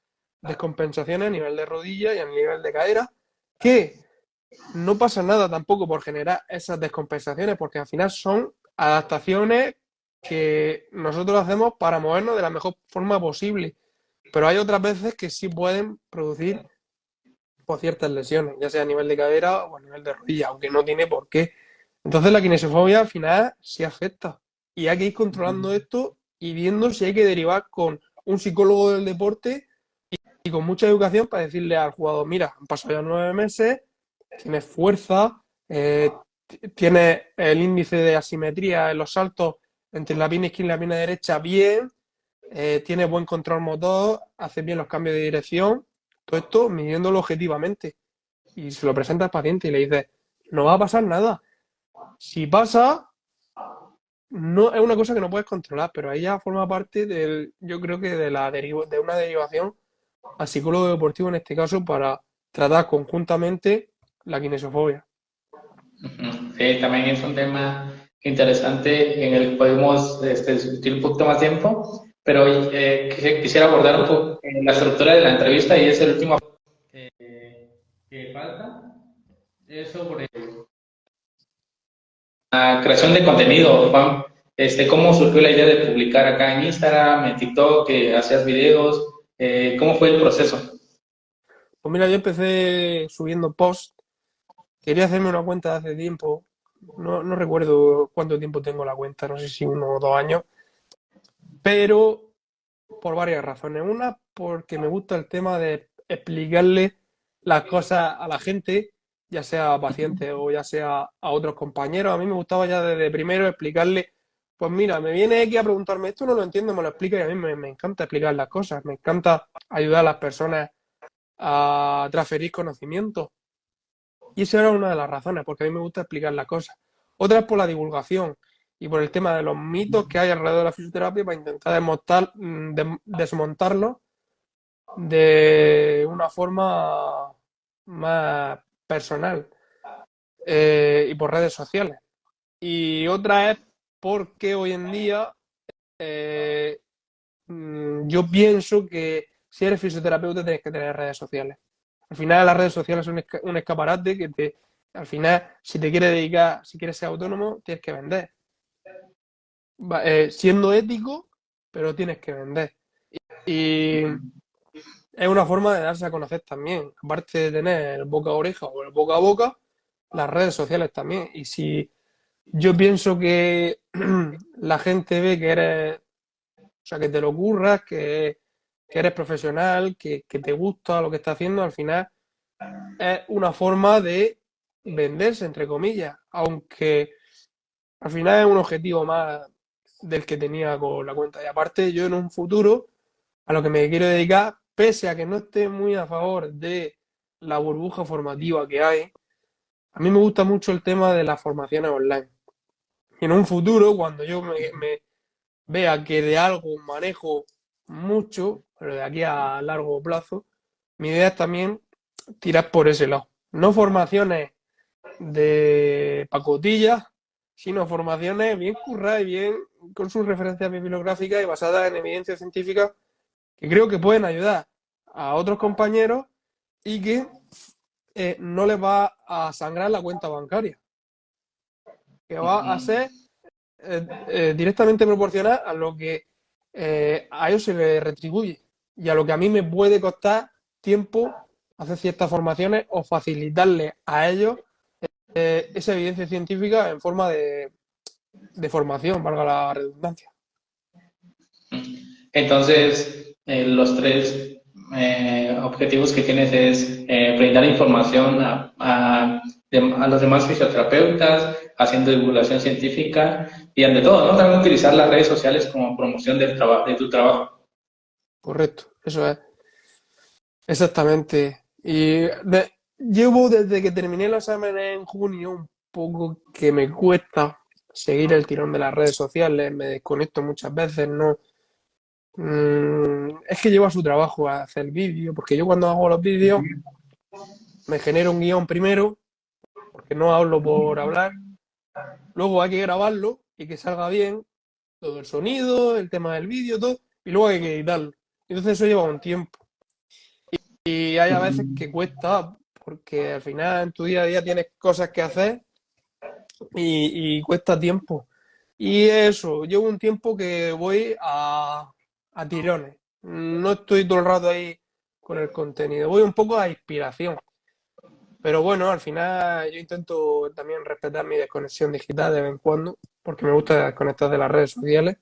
descompensaciones a nivel de rodilla y a nivel de cadera, que no pasa nada tampoco por generar esas descompensaciones, porque al final son adaptaciones que nosotros hacemos para movernos de la mejor forma posible. Pero hay otras veces que sí pueden producir por ciertas lesiones, ya sea a nivel de cadera o a nivel de rodilla, aunque no tiene por qué entonces la kinesiofobia al final sí afecta. Y hay que ir controlando esto y viendo si hay que derivar con un psicólogo del deporte y, con mucha educación para decirle al jugador, mira, han pasado ya nueve meses, tienes fuerza, eh, tienes el índice de asimetría en los saltos entre la pierna izquierda y la pierna derecha bien, eh, tienes buen control motor, haces bien los cambios de dirección, todo esto midiéndolo objetivamente. Y se lo presenta al paciente y le dices, no va a pasar nada. Si pasa, no es una cosa que no puedes controlar, pero ella forma parte del, yo creo que de la de una derivación al psicólogo deportivo en este caso para tratar conjuntamente la kinesiofobia. Sí, también es un tema interesante en el que podemos este, discutir un poquito más tiempo, pero eh, quisiera abordar un poco la estructura de la entrevista y es el último que falta, es sobre creación de contenido, Juan. Este, ¿Cómo surgió la idea de publicar acá en Instagram, en TikTok, que hacías videos? Eh, ¿Cómo fue el proceso? Pues mira, yo empecé subiendo posts. Quería hacerme una cuenta hace tiempo. No, no recuerdo cuánto tiempo tengo la cuenta, no sé si uno o dos años. Pero por varias razones. Una, porque me gusta el tema de explicarle las cosas a la gente ya sea a pacientes o ya sea a otros compañeros. A mí me gustaba ya desde primero explicarle, pues mira, me viene aquí a preguntarme, esto no lo entiendo, me lo explica y a mí me, encanta explicar las cosas, me encanta ayudar a las personas a transferir conocimiento. Y esa era una de las razones, porque a mí me gusta explicar las cosas. Otra es por la divulgación y por el tema de los mitos que hay alrededor de la fisioterapia para intentar desmontar, mm, desmontarlos de una forma más personal eh, y por redes sociales. Y otra es porque hoy en día eh, mm, yo pienso que si eres fisioterapeuta tienes que tener redes sociales. Al final las redes sociales son un escaparate que te, al final, si te quieres dedicar, si quieres ser autónomo, tienes que vender. Eh, siendo ético, pero tienes que vender. y, es una forma de darse a conocer también. Aparte de tener el boca a oreja o el boca a boca, las redes sociales también. Y si yo pienso que la gente ve que eres, o sea, que te lo ocurras, que, eres profesional, que, que, te gusta lo que estás haciendo, al final es una forma de venderse, entre comillas. Aunque al final es un objetivo más del que tenía con la cuenta. Y aparte, yo en un futuro, a lo que me quiero dedicar, pese a que no esté muy a favor de la burbuja formativa que hay, a mí me gusta mucho el tema de las formaciones online. Y en un futuro, cuando yo me, vea que de algo manejo mucho, pero de aquí a largo plazo, mi idea es también tirar por ese lado. No formaciones de pacotilla, sino formaciones bien curradas y bien con sus referencias bibliográficas y basadas en evidencia científica que creo que pueden ayudar a otros compañeros y que eh, no les va a sangrar la cuenta bancaria. Que va a ser eh, eh, directamente proporcional a lo que a ellos se les retribuye y a lo que a mí me puede costar tiempo hacer ciertas formaciones o facilitarle a ellos esa evidencia científica en forma de, de formación, valga la redundancia. Entonces, eh, los tres eh, objetivos que tienes es eh, brindar información a, a, los demás fisioterapeutas, haciendo divulgación científica y ante todo, ¿no? También utilizar las redes sociales como promoción del de tu trabajo. Correcto, eso es. Exactamente. Y llevo desde que terminé los exámenes en junio un poco que me cuesta seguir el tirón de las redes sociales, me desconecto muchas veces, no, Mm, es que llevo a su trabajo a hacer vídeo, porque yo cuando hago los vídeos me genero un guion primero, porque no hablo por hablar, luego hay que grabarlo y que salga bien, todo el sonido, el tema del vídeo, todo, y luego hay que editarlo. Entonces eso lleva un tiempo. Y, hay a veces que cuesta, porque al final en tu día a día tienes cosas que hacer y, y cuesta tiempo. Y eso, llevo un tiempo que voy a, a tirones. No estoy todo el rato ahí con el contenido. Voy un poco a inspiración. Pero bueno, al final yo intento también respetar mi desconexión digital de vez en cuando, porque me gusta desconectar de las redes sociales.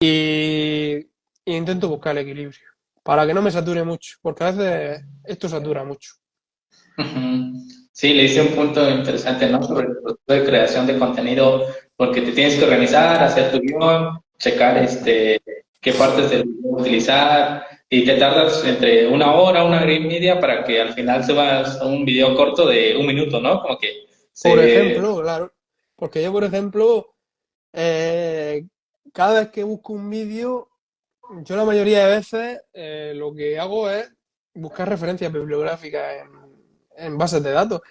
y, intento buscar el equilibrio para que no me sature mucho, porque a veces esto satura mucho. Sí, le hice un punto interesante, ¿no? Sobre el proceso de creación de contenido, porque te tienes que organizar, hacer tu guion, checar este, qué partes del utilizar, y te tardas entre una hora, una hora y media para que al final se va a un video corto de un minuto, ¿no? Como que... Por ejemplo, claro. Porque yo, por ejemplo, eh, cada vez que busco un vídeo, yo la mayoría de veces eh, lo que hago es buscar referencias bibliográficas en, en bases de datos.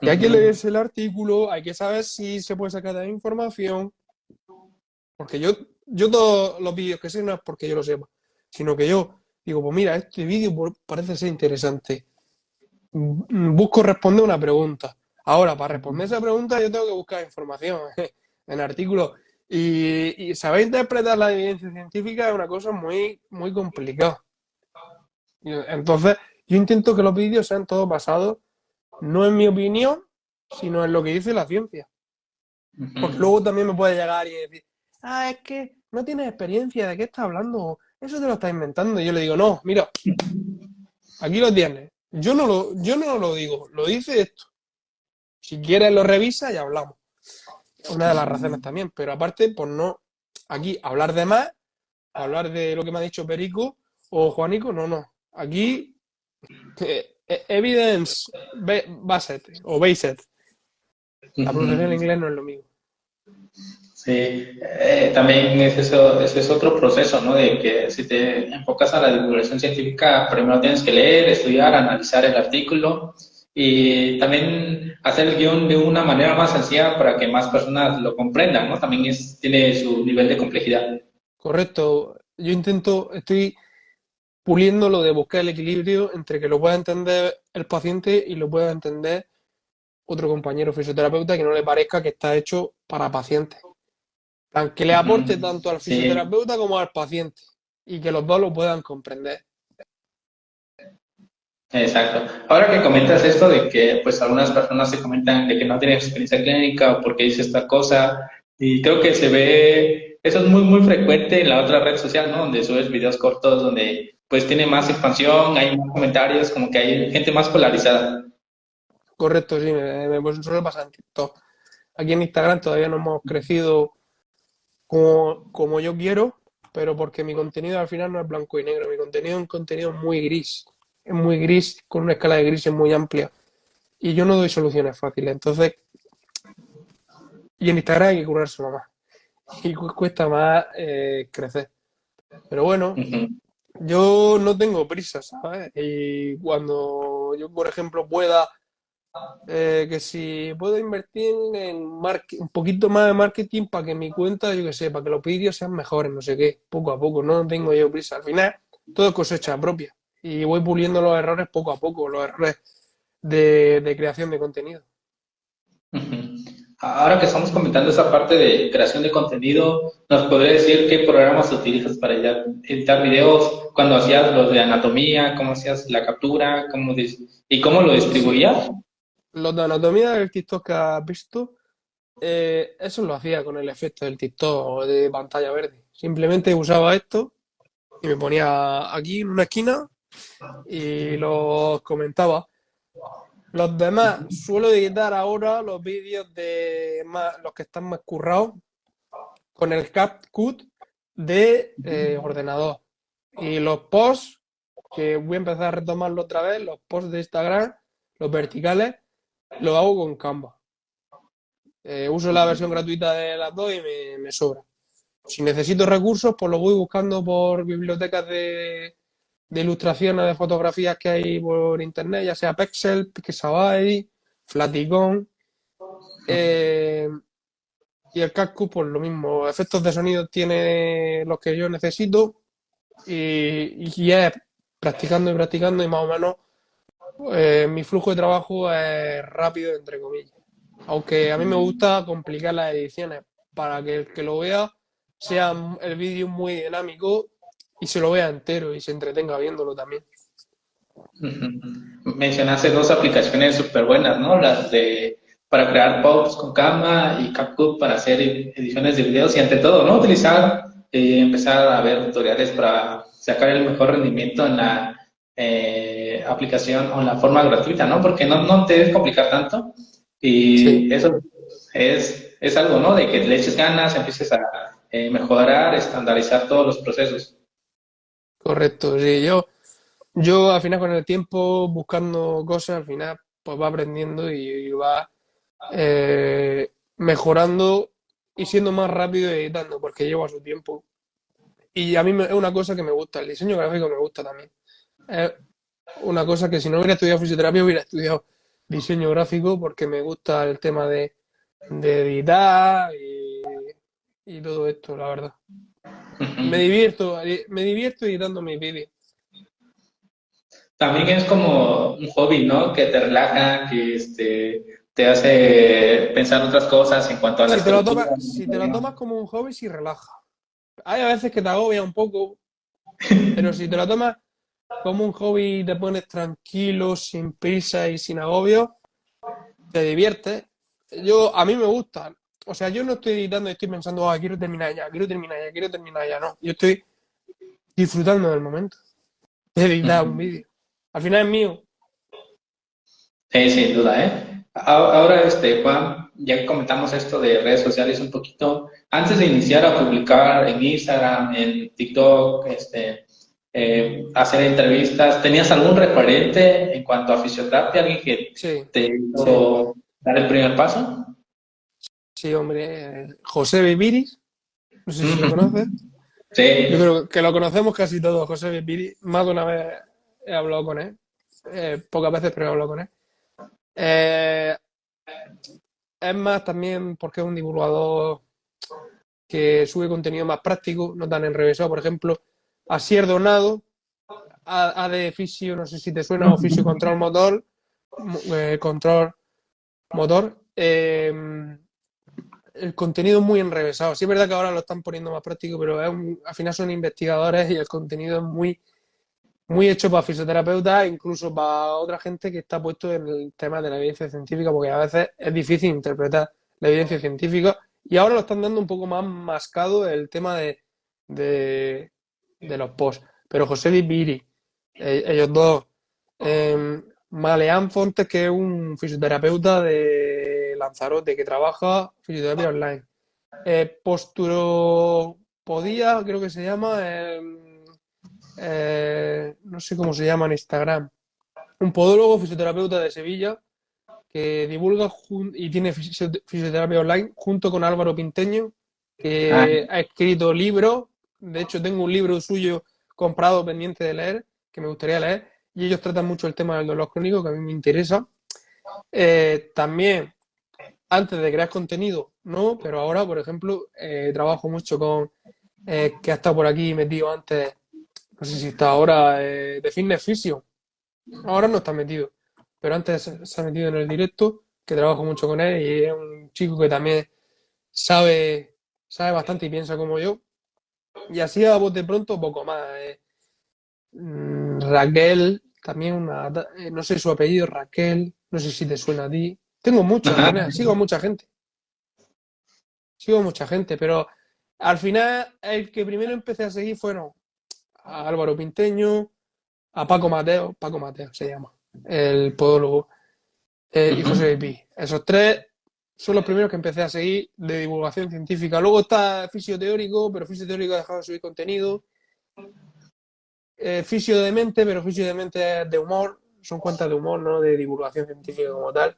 Y hay que leerse el artículo, hay que saber si se puede sacar de información. Porque yo, yo todos los vídeos que sé no es porque yo lo sepa, sino que yo digo, pues mira, este vídeo parece ser interesante. Mm, busco responder una pregunta. Ahora, para responder esa pregunta yo tengo que buscar información en artículos. Y, saber interpretar la evidencia científica es una cosa muy, muy complicada. Entonces, yo intento que los vídeos sean todos basados no en mi opinión, sino en lo que dice la ciencia. Porque luego también me puede llegar y decir, ah, es que no tienes experiencia, ¿de qué estás hablando? Eso te lo estás inventando. Y yo le digo, no, mira, aquí lo tienes. Yo no lo, yo no lo digo, lo dice esto. Si quieres lo revisa y hablamos. Una de las razones también, pero aparte, por no aquí hablar de más, hablar de lo que me ha dicho Perico o Juanico, no, no. Aquí, eh, eh, evidence based o based. La pronunciación en inglés no es lo mismo. Sí, eh, también es eso, ese es otro proceso, ¿no? De que si te enfocas a la divulgación científica, primero tienes que leer, estudiar, analizar el artículo y también hacer el guion de una manera más sencilla para que más personas lo comprendan, ¿no? También es, tiene su nivel de complejidad. Correcto. Yo intento, estoy puliendo lo de buscar el equilibrio entre que lo pueda entender el paciente y lo pueda entender otro compañero fisioterapeuta que no le parezca que está hecho para pacientes que le aporte tanto al fisioterapeuta como al paciente y que los dos lo puedan comprender. Exacto. Ahora que comentas esto de que pues algunas personas se comentan de que no tienen experiencia clínica o porque dice esta cosa, y creo que se ve, eso es muy muy frecuente en la otra red social, ¿no? Donde subes videos cortos, donde pues tiene más expansión, hay más comentarios, como que hay gente más polarizada. Correcto, sí, me, me pues, suele pasar en TikTok. Aquí en Instagram todavía no hemos crecido como, como yo quiero, pero porque mi contenido al final no es blanco y negro, mi contenido es un contenido muy gris, es muy gris, con una escala de grises muy amplia. Y yo no doy soluciones fáciles, entonces, y en Instagram hay que curárselo más. Y cuesta más eh, crecer. Pero bueno, yo no tengo prisa, ¿sabes? Y cuando yo, por ejemplo, pueda eh, que si puedo invertir en un poquito más de marketing para que mi cuenta, yo que sé, para que los vídeos sean mejores, no sé qué, poco a poco, no tengo yo prisa. Al final, todo es cosecha propia y voy puliendo los errores poco a poco, los errores de, creación de contenido. Ahora que estamos comentando esa parte de creación de contenido, ¿nos podría decir qué programas utilizas para editar videos? Cuando hacías los de anatomía, cómo hacías la captura, cómo y cómo lo distribuías? Los de anatomía del TikTok que has visto, eh, eso lo hacía con el efecto del TikTok de pantalla verde. Simplemente usaba esto y me ponía aquí en una esquina y los comentaba. Los demás suelo editar ahora los vídeos de los que están más currados con el CapCut de eh, ordenador. Y los posts, que voy a empezar a retomarlo otra vez, los posts de Instagram, los verticales, lo hago con Canva. Eh, uso la versión gratuita de las dos y me, sobra. Si necesito recursos, pues lo voy buscando por bibliotecas de, ilustraciones, de fotografías que hay por internet, ya sea Pexel, Pixabay, Flaticon. Eh, y el casco, pues lo mismo. Efectos de sonido tiene los que yo necesito y, y es practicando y practicando y más o menos eh, mi flujo de trabajo es rápido, entre comillas. Aunque a mí me gusta complicar las ediciones para que el que lo vea sea el vídeo muy dinámico y se lo vea entero y se entretenga viéndolo también. Mencionaste dos aplicaciones súper buenas, ¿no? Las de para crear posts con Canva y CapCut para hacer ediciones de videos y ante todo, ¿no? Utilizar eh, empezar a ver tutoriales para sacar el mejor rendimiento en la eh, aplicación o en la forma gratuita, ¿no? Porque no, no te debes complicar tanto y eso es, es algo, ¿no? De que le eches ganas, empieces a eh, mejorar, estandarizar todos los procesos. Correcto, sí, yo, yo al final con el tiempo buscando cosas, al final pues va aprendiendo y, va eh, mejorando y siendo más rápido editando, porque llevo a su tiempo. Y a mí es una cosa que me gusta, el diseño gráfico me gusta también. Es una cosa que si no hubiera estudiado fisioterapia hubiera estudiado diseño gráfico porque me gusta el tema de, editar y, todo esto, la verdad. Me divierto, me divierto editando mis vídeos. También es como un hobby, ¿no? Que te relaja, que este, te hace pensar otras cosas en cuanto a las si te, lo tomas, si te lo tomas como un hobby, sí relaja. Hay a veces que te agobia un poco, pero si te lo tomas como un hobby te pones tranquilo, sin prisa y sin agobio, te diviertes. Yo, a mí me gusta. O sea, yo no estoy editando y estoy pensando, ah, quiero terminar ya, quiero terminar ya, quiero terminar ya. No, yo estoy disfrutando del momento de editar un vídeo. Al final es mío. Sí, sin duda, ¿eh? Ahora, este, Juan, ya comentamos esto de redes sociales un poquito. Antes de iniciar a publicar en Instagram, en TikTok, este, eh, hacer entrevistas. ¿Tenías algún referente en cuanto a fisioterapia? ¿Alguien que te hizo dar el primer paso? Sí, hombre. José Bibiris. No sé si lo conoces. Sí. Yo creo que lo conocemos casi todos, José Bibiris. Más de una vez he hablado con él. Eh, pocas veces, pero he hablado con él. Eh, es más también porque es un divulgador que sube contenido más práctico, no tan enrevesado. Por ejemplo, Asier Donado, A, de Fisio, no sé si te suena, oficio control motor, eh, control motor. Em, el contenido muy enrevesado. Sí es verdad que ahora lo están poniendo más práctico, pero al final son investigadores y el contenido es muy, muy hecho para fisioterapeutas, incluso para otra gente que está puesto en el tema de la evidencia científica, porque a veces es difícil interpretar la evidencia científica. Y ahora lo están dando un poco más mascado el tema de los posts. Pero José Viviri, eh, ellos dos, eh, Maleán Fontes, que es un fisioterapeuta de Lanzarote que trabaja fisioterapia online. Eh, Posturopodía, creo que se llama, em, eh, no sé cómo se llama en Instagram. Un podólogo fisioterapeuta de Sevilla que divulga y tiene fisioterapia online junto con Álvaro Pinteño, que ah. ha escrito libros de hecho, tengo un libro suyo comprado pendiente de leer, que me gustaría leer, y ellos tratan mucho el tema del dolor crónico, que a mí me interesa. Eh, también, antes de crear contenido, no, pero ahora, por ejemplo, eh, trabajo mucho con, eh, que ha estado por aquí metido antes, no sé si está ahora, de Fitness Physio. Ahora no está metido, pero antes se ha metido en el directo, que trabajo mucho con él, y es un chico que también sabe, sabe bastante y piensa como yo. Y así a de pronto poco más. Eh. Mm, Raquel, también una, eh, no sé su apellido, Raquel, no sé si te suena a ti. Tengo mucho, sigo a mucha gente. Sigo a mucha gente, pero al final el que primero empecé a seguir fueron a Álvaro Pinteño, a Paco Mateo, Paco Mateo se llama, el podólogo, eh, y José Pi. Esos tres son los primeros que empecé a seguir de divulgación científica. Luego está fisio teórico, pero fisio teórico ha dejado de subir contenido. Eh, fisio de mente, pero fisio de mente es de humor. Son cuentas de humor, no de divulgación científica como tal.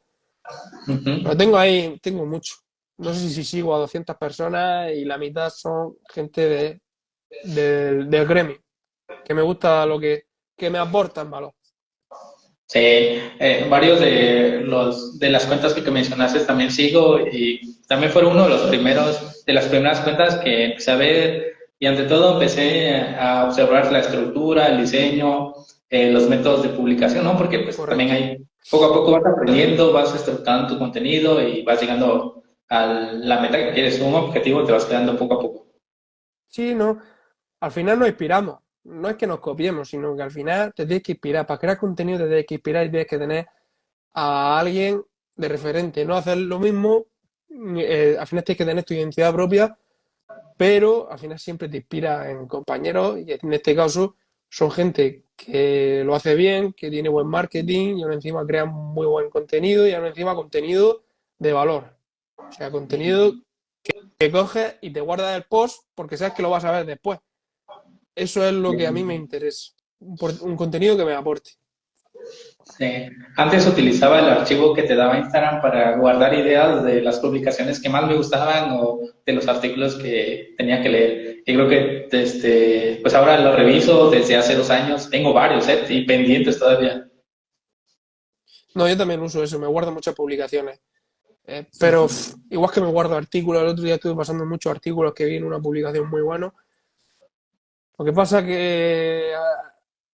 Pero tengo ahí, tengo mucho. No sé si sigo a 200 personas y la mitad son gente de, del gremio, que me gusta lo que, que me aportan valor. Sí, eh, varios de los de las cuentas que, mencionaste también sigo y también fueron uno de los primeros, de las primeras cuentas que empecé a ver y ante todo empecé a observar la estructura, el diseño, eh, los métodos de publicación, ¿no? Porque pues también hay, poco a poco vas aprendiendo, vas estructurando tu contenido y vas llegando a la meta que quieres, un objetivo te vas quedando poco a poco. Sí, no, al final nos inspiramos no es que nos copiemos, sino que al final te tienes que inspirar. Para crear contenido te tienes que inspirar y tienes que tener a alguien de referente. No hacer lo mismo, eh, al final tienes que tener tu identidad propia pero al final siempre te inspira en compañeros y en este caso son gente que lo hace bien, que tiene buen marketing y aún encima crea muy buen contenido y aún encima contenido de valor. O sea, contenido que, que coges y te guardas el post porque sabes que lo vas a ver después. Eso es lo que a mí me interesa. Un, contenido que me aporte. Sí. Antes utilizaba el archivo que te daba Instagram para guardar ideas de las publicaciones que más me gustaban o de los artículos que tenía que leer. Y creo que este, pues ahora lo reviso desde hace dos años. Tengo varios ¿eh? y pendientes todavía. No, yo también uso eso, me guardo muchas publicaciones. Eh, pero igual que me guardo artículos, el otro día estuve pasando muchos artículos que vi en una publicación muy buena lo que pasa que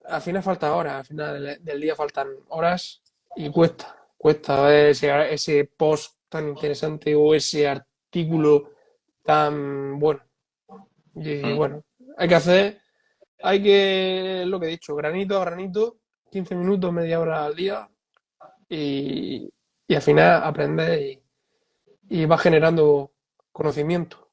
al final falta horas, al final del día faltan horas y cuesta, cuesta ver ese, ese post tan interesante o ese artículo tan bueno. Y, mm. bueno, hay que hacer, hay que, lo que he dicho, granito a granito, 15 minutos, media hora al día y, al final aprender y, y va generando conocimiento.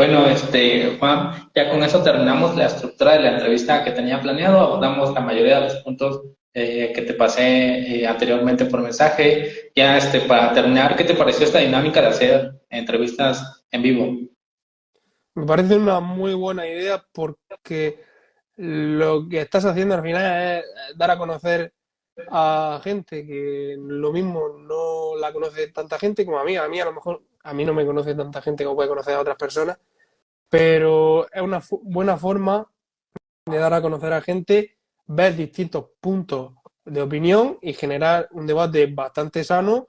Bueno, este, Juan, ya con eso terminamos la estructura de la entrevista que tenía planeado. Abordamos la mayoría de los puntos eh, que te pasé eh, anteriormente por mensaje. Ya, este, para terminar, ¿qué te pareció esta dinámica de hacer entrevistas en vivo? Me parece una muy buena idea porque lo que estás haciendo al final es dar a conocer a gente que lo mismo no la conoce tanta gente como a mí. A mí a lo mejor a mí no me conoce tanta gente como puede conocer a otras personas, pero es una buena forma de dar a conocer a gente, ver distintos puntos de opinión y generar un debate bastante sano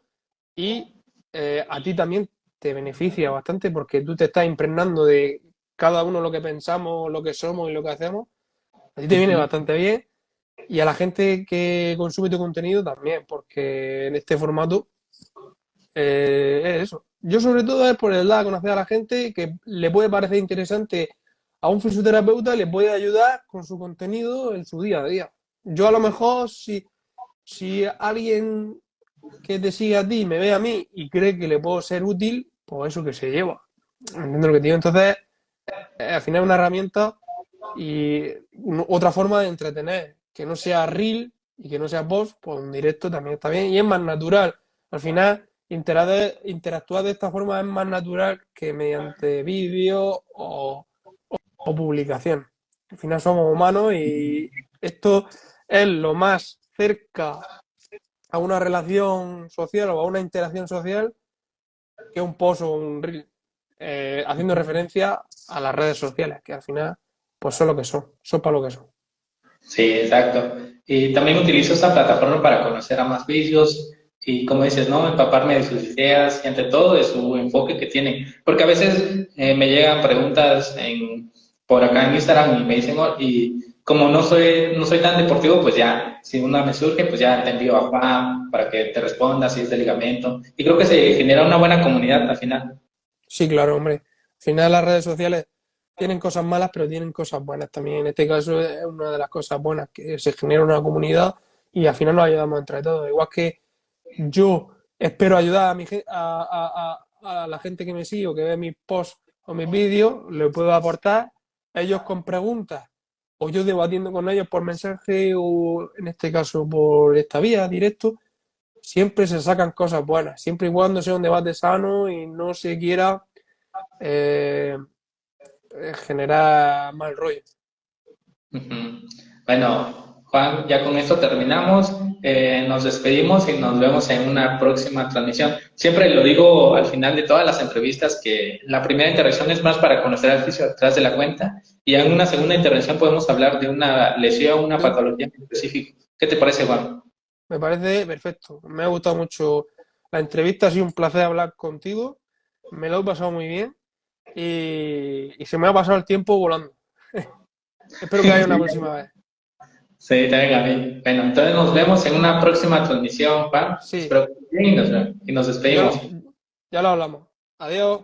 y eh, a ti también te beneficia bastante porque tú te estás impregnando de cada uno lo que pensamos, lo que somos y lo que hacemos. A ti te viene bastante bien y a la gente que consume tu contenido también, porque en este formato eh, es eso, yo sobre todo es por el lado de conocer a la gente que le puede parecer interesante a un fisioterapeuta, le puede ayudar con su contenido en su día a día. Yo a lo mejor si, si alguien que te sigue a ti me ve a mí y cree que le puedo ser útil, pues eso que se lleva. ¿Entiendes lo que? Entonces, eh, al final es una herramienta y otra forma de entretener, que no sea reel y que no sea post, pues en directo también está bien y es más natural. Al final, interactuar de esta forma es más natural que mediante vídeo o, publicación. Al final somos humanos y esto es lo más cerca a una relación social o a una interacción social que un post o un reel, eh, haciendo referencia a las redes sociales, que al final pues son lo que son, son para lo que son. Sí, exacto. Y también utilizo esta plataforma para conocer a más vídeos, y como dices, ¿no? Empaparme de sus ideas y ante todo de su enfoque que tienen. Porque a veces eh, me llegan preguntas en, por acá en Instagram y me dicen, oh, y como no soy, no soy tan deportivo, pues ya, si una me surge, pues ya te envío a Juan para que te responda si es de ligamento. Y creo que se genera una buena comunidad al final. Sí, claro, hombre. Al final las redes sociales tienen cosas malas, pero tienen cosas buenas también. En este caso es una de las cosas buenas, que se genera una comunidad y al final nos ayudamos entre todos. Igual que yo espero ayudar a, mi, a, la gente que me sigue o que ve mis posts o mis vídeos, le puedo aportar, ellos con preguntas o yo debatiendo con ellos por mensaje o en este caso por esta vía directo, siempre se sacan cosas buenas, siempre y cuando sea un debate sano y no se quiera eh, generar mal rollo. Bueno, Juan, ya con esto terminamos. Eh, nos despedimos y nos vemos en una próxima transmisión. Siempre lo digo al final de todas las entrevistas que la primera intervención es más para conocer al fisio detrás de la cuenta y en una segunda intervención podemos hablar de una lesión, una patología en específico. ¿Qué te parece, Juan? Me parece perfecto. Me ha gustado mucho la entrevista. Ha sido un placer hablar contigo. Me lo he pasado muy bien y, y se me ha pasado el tiempo volando. Espero que haya una próxima vez. Sí, también a mí. Bueno, entonces nos vemos en una próxima transmisión, Juan. Sí. Espero que y nos, y nos despedimos. ya lo hablamos. Adiós.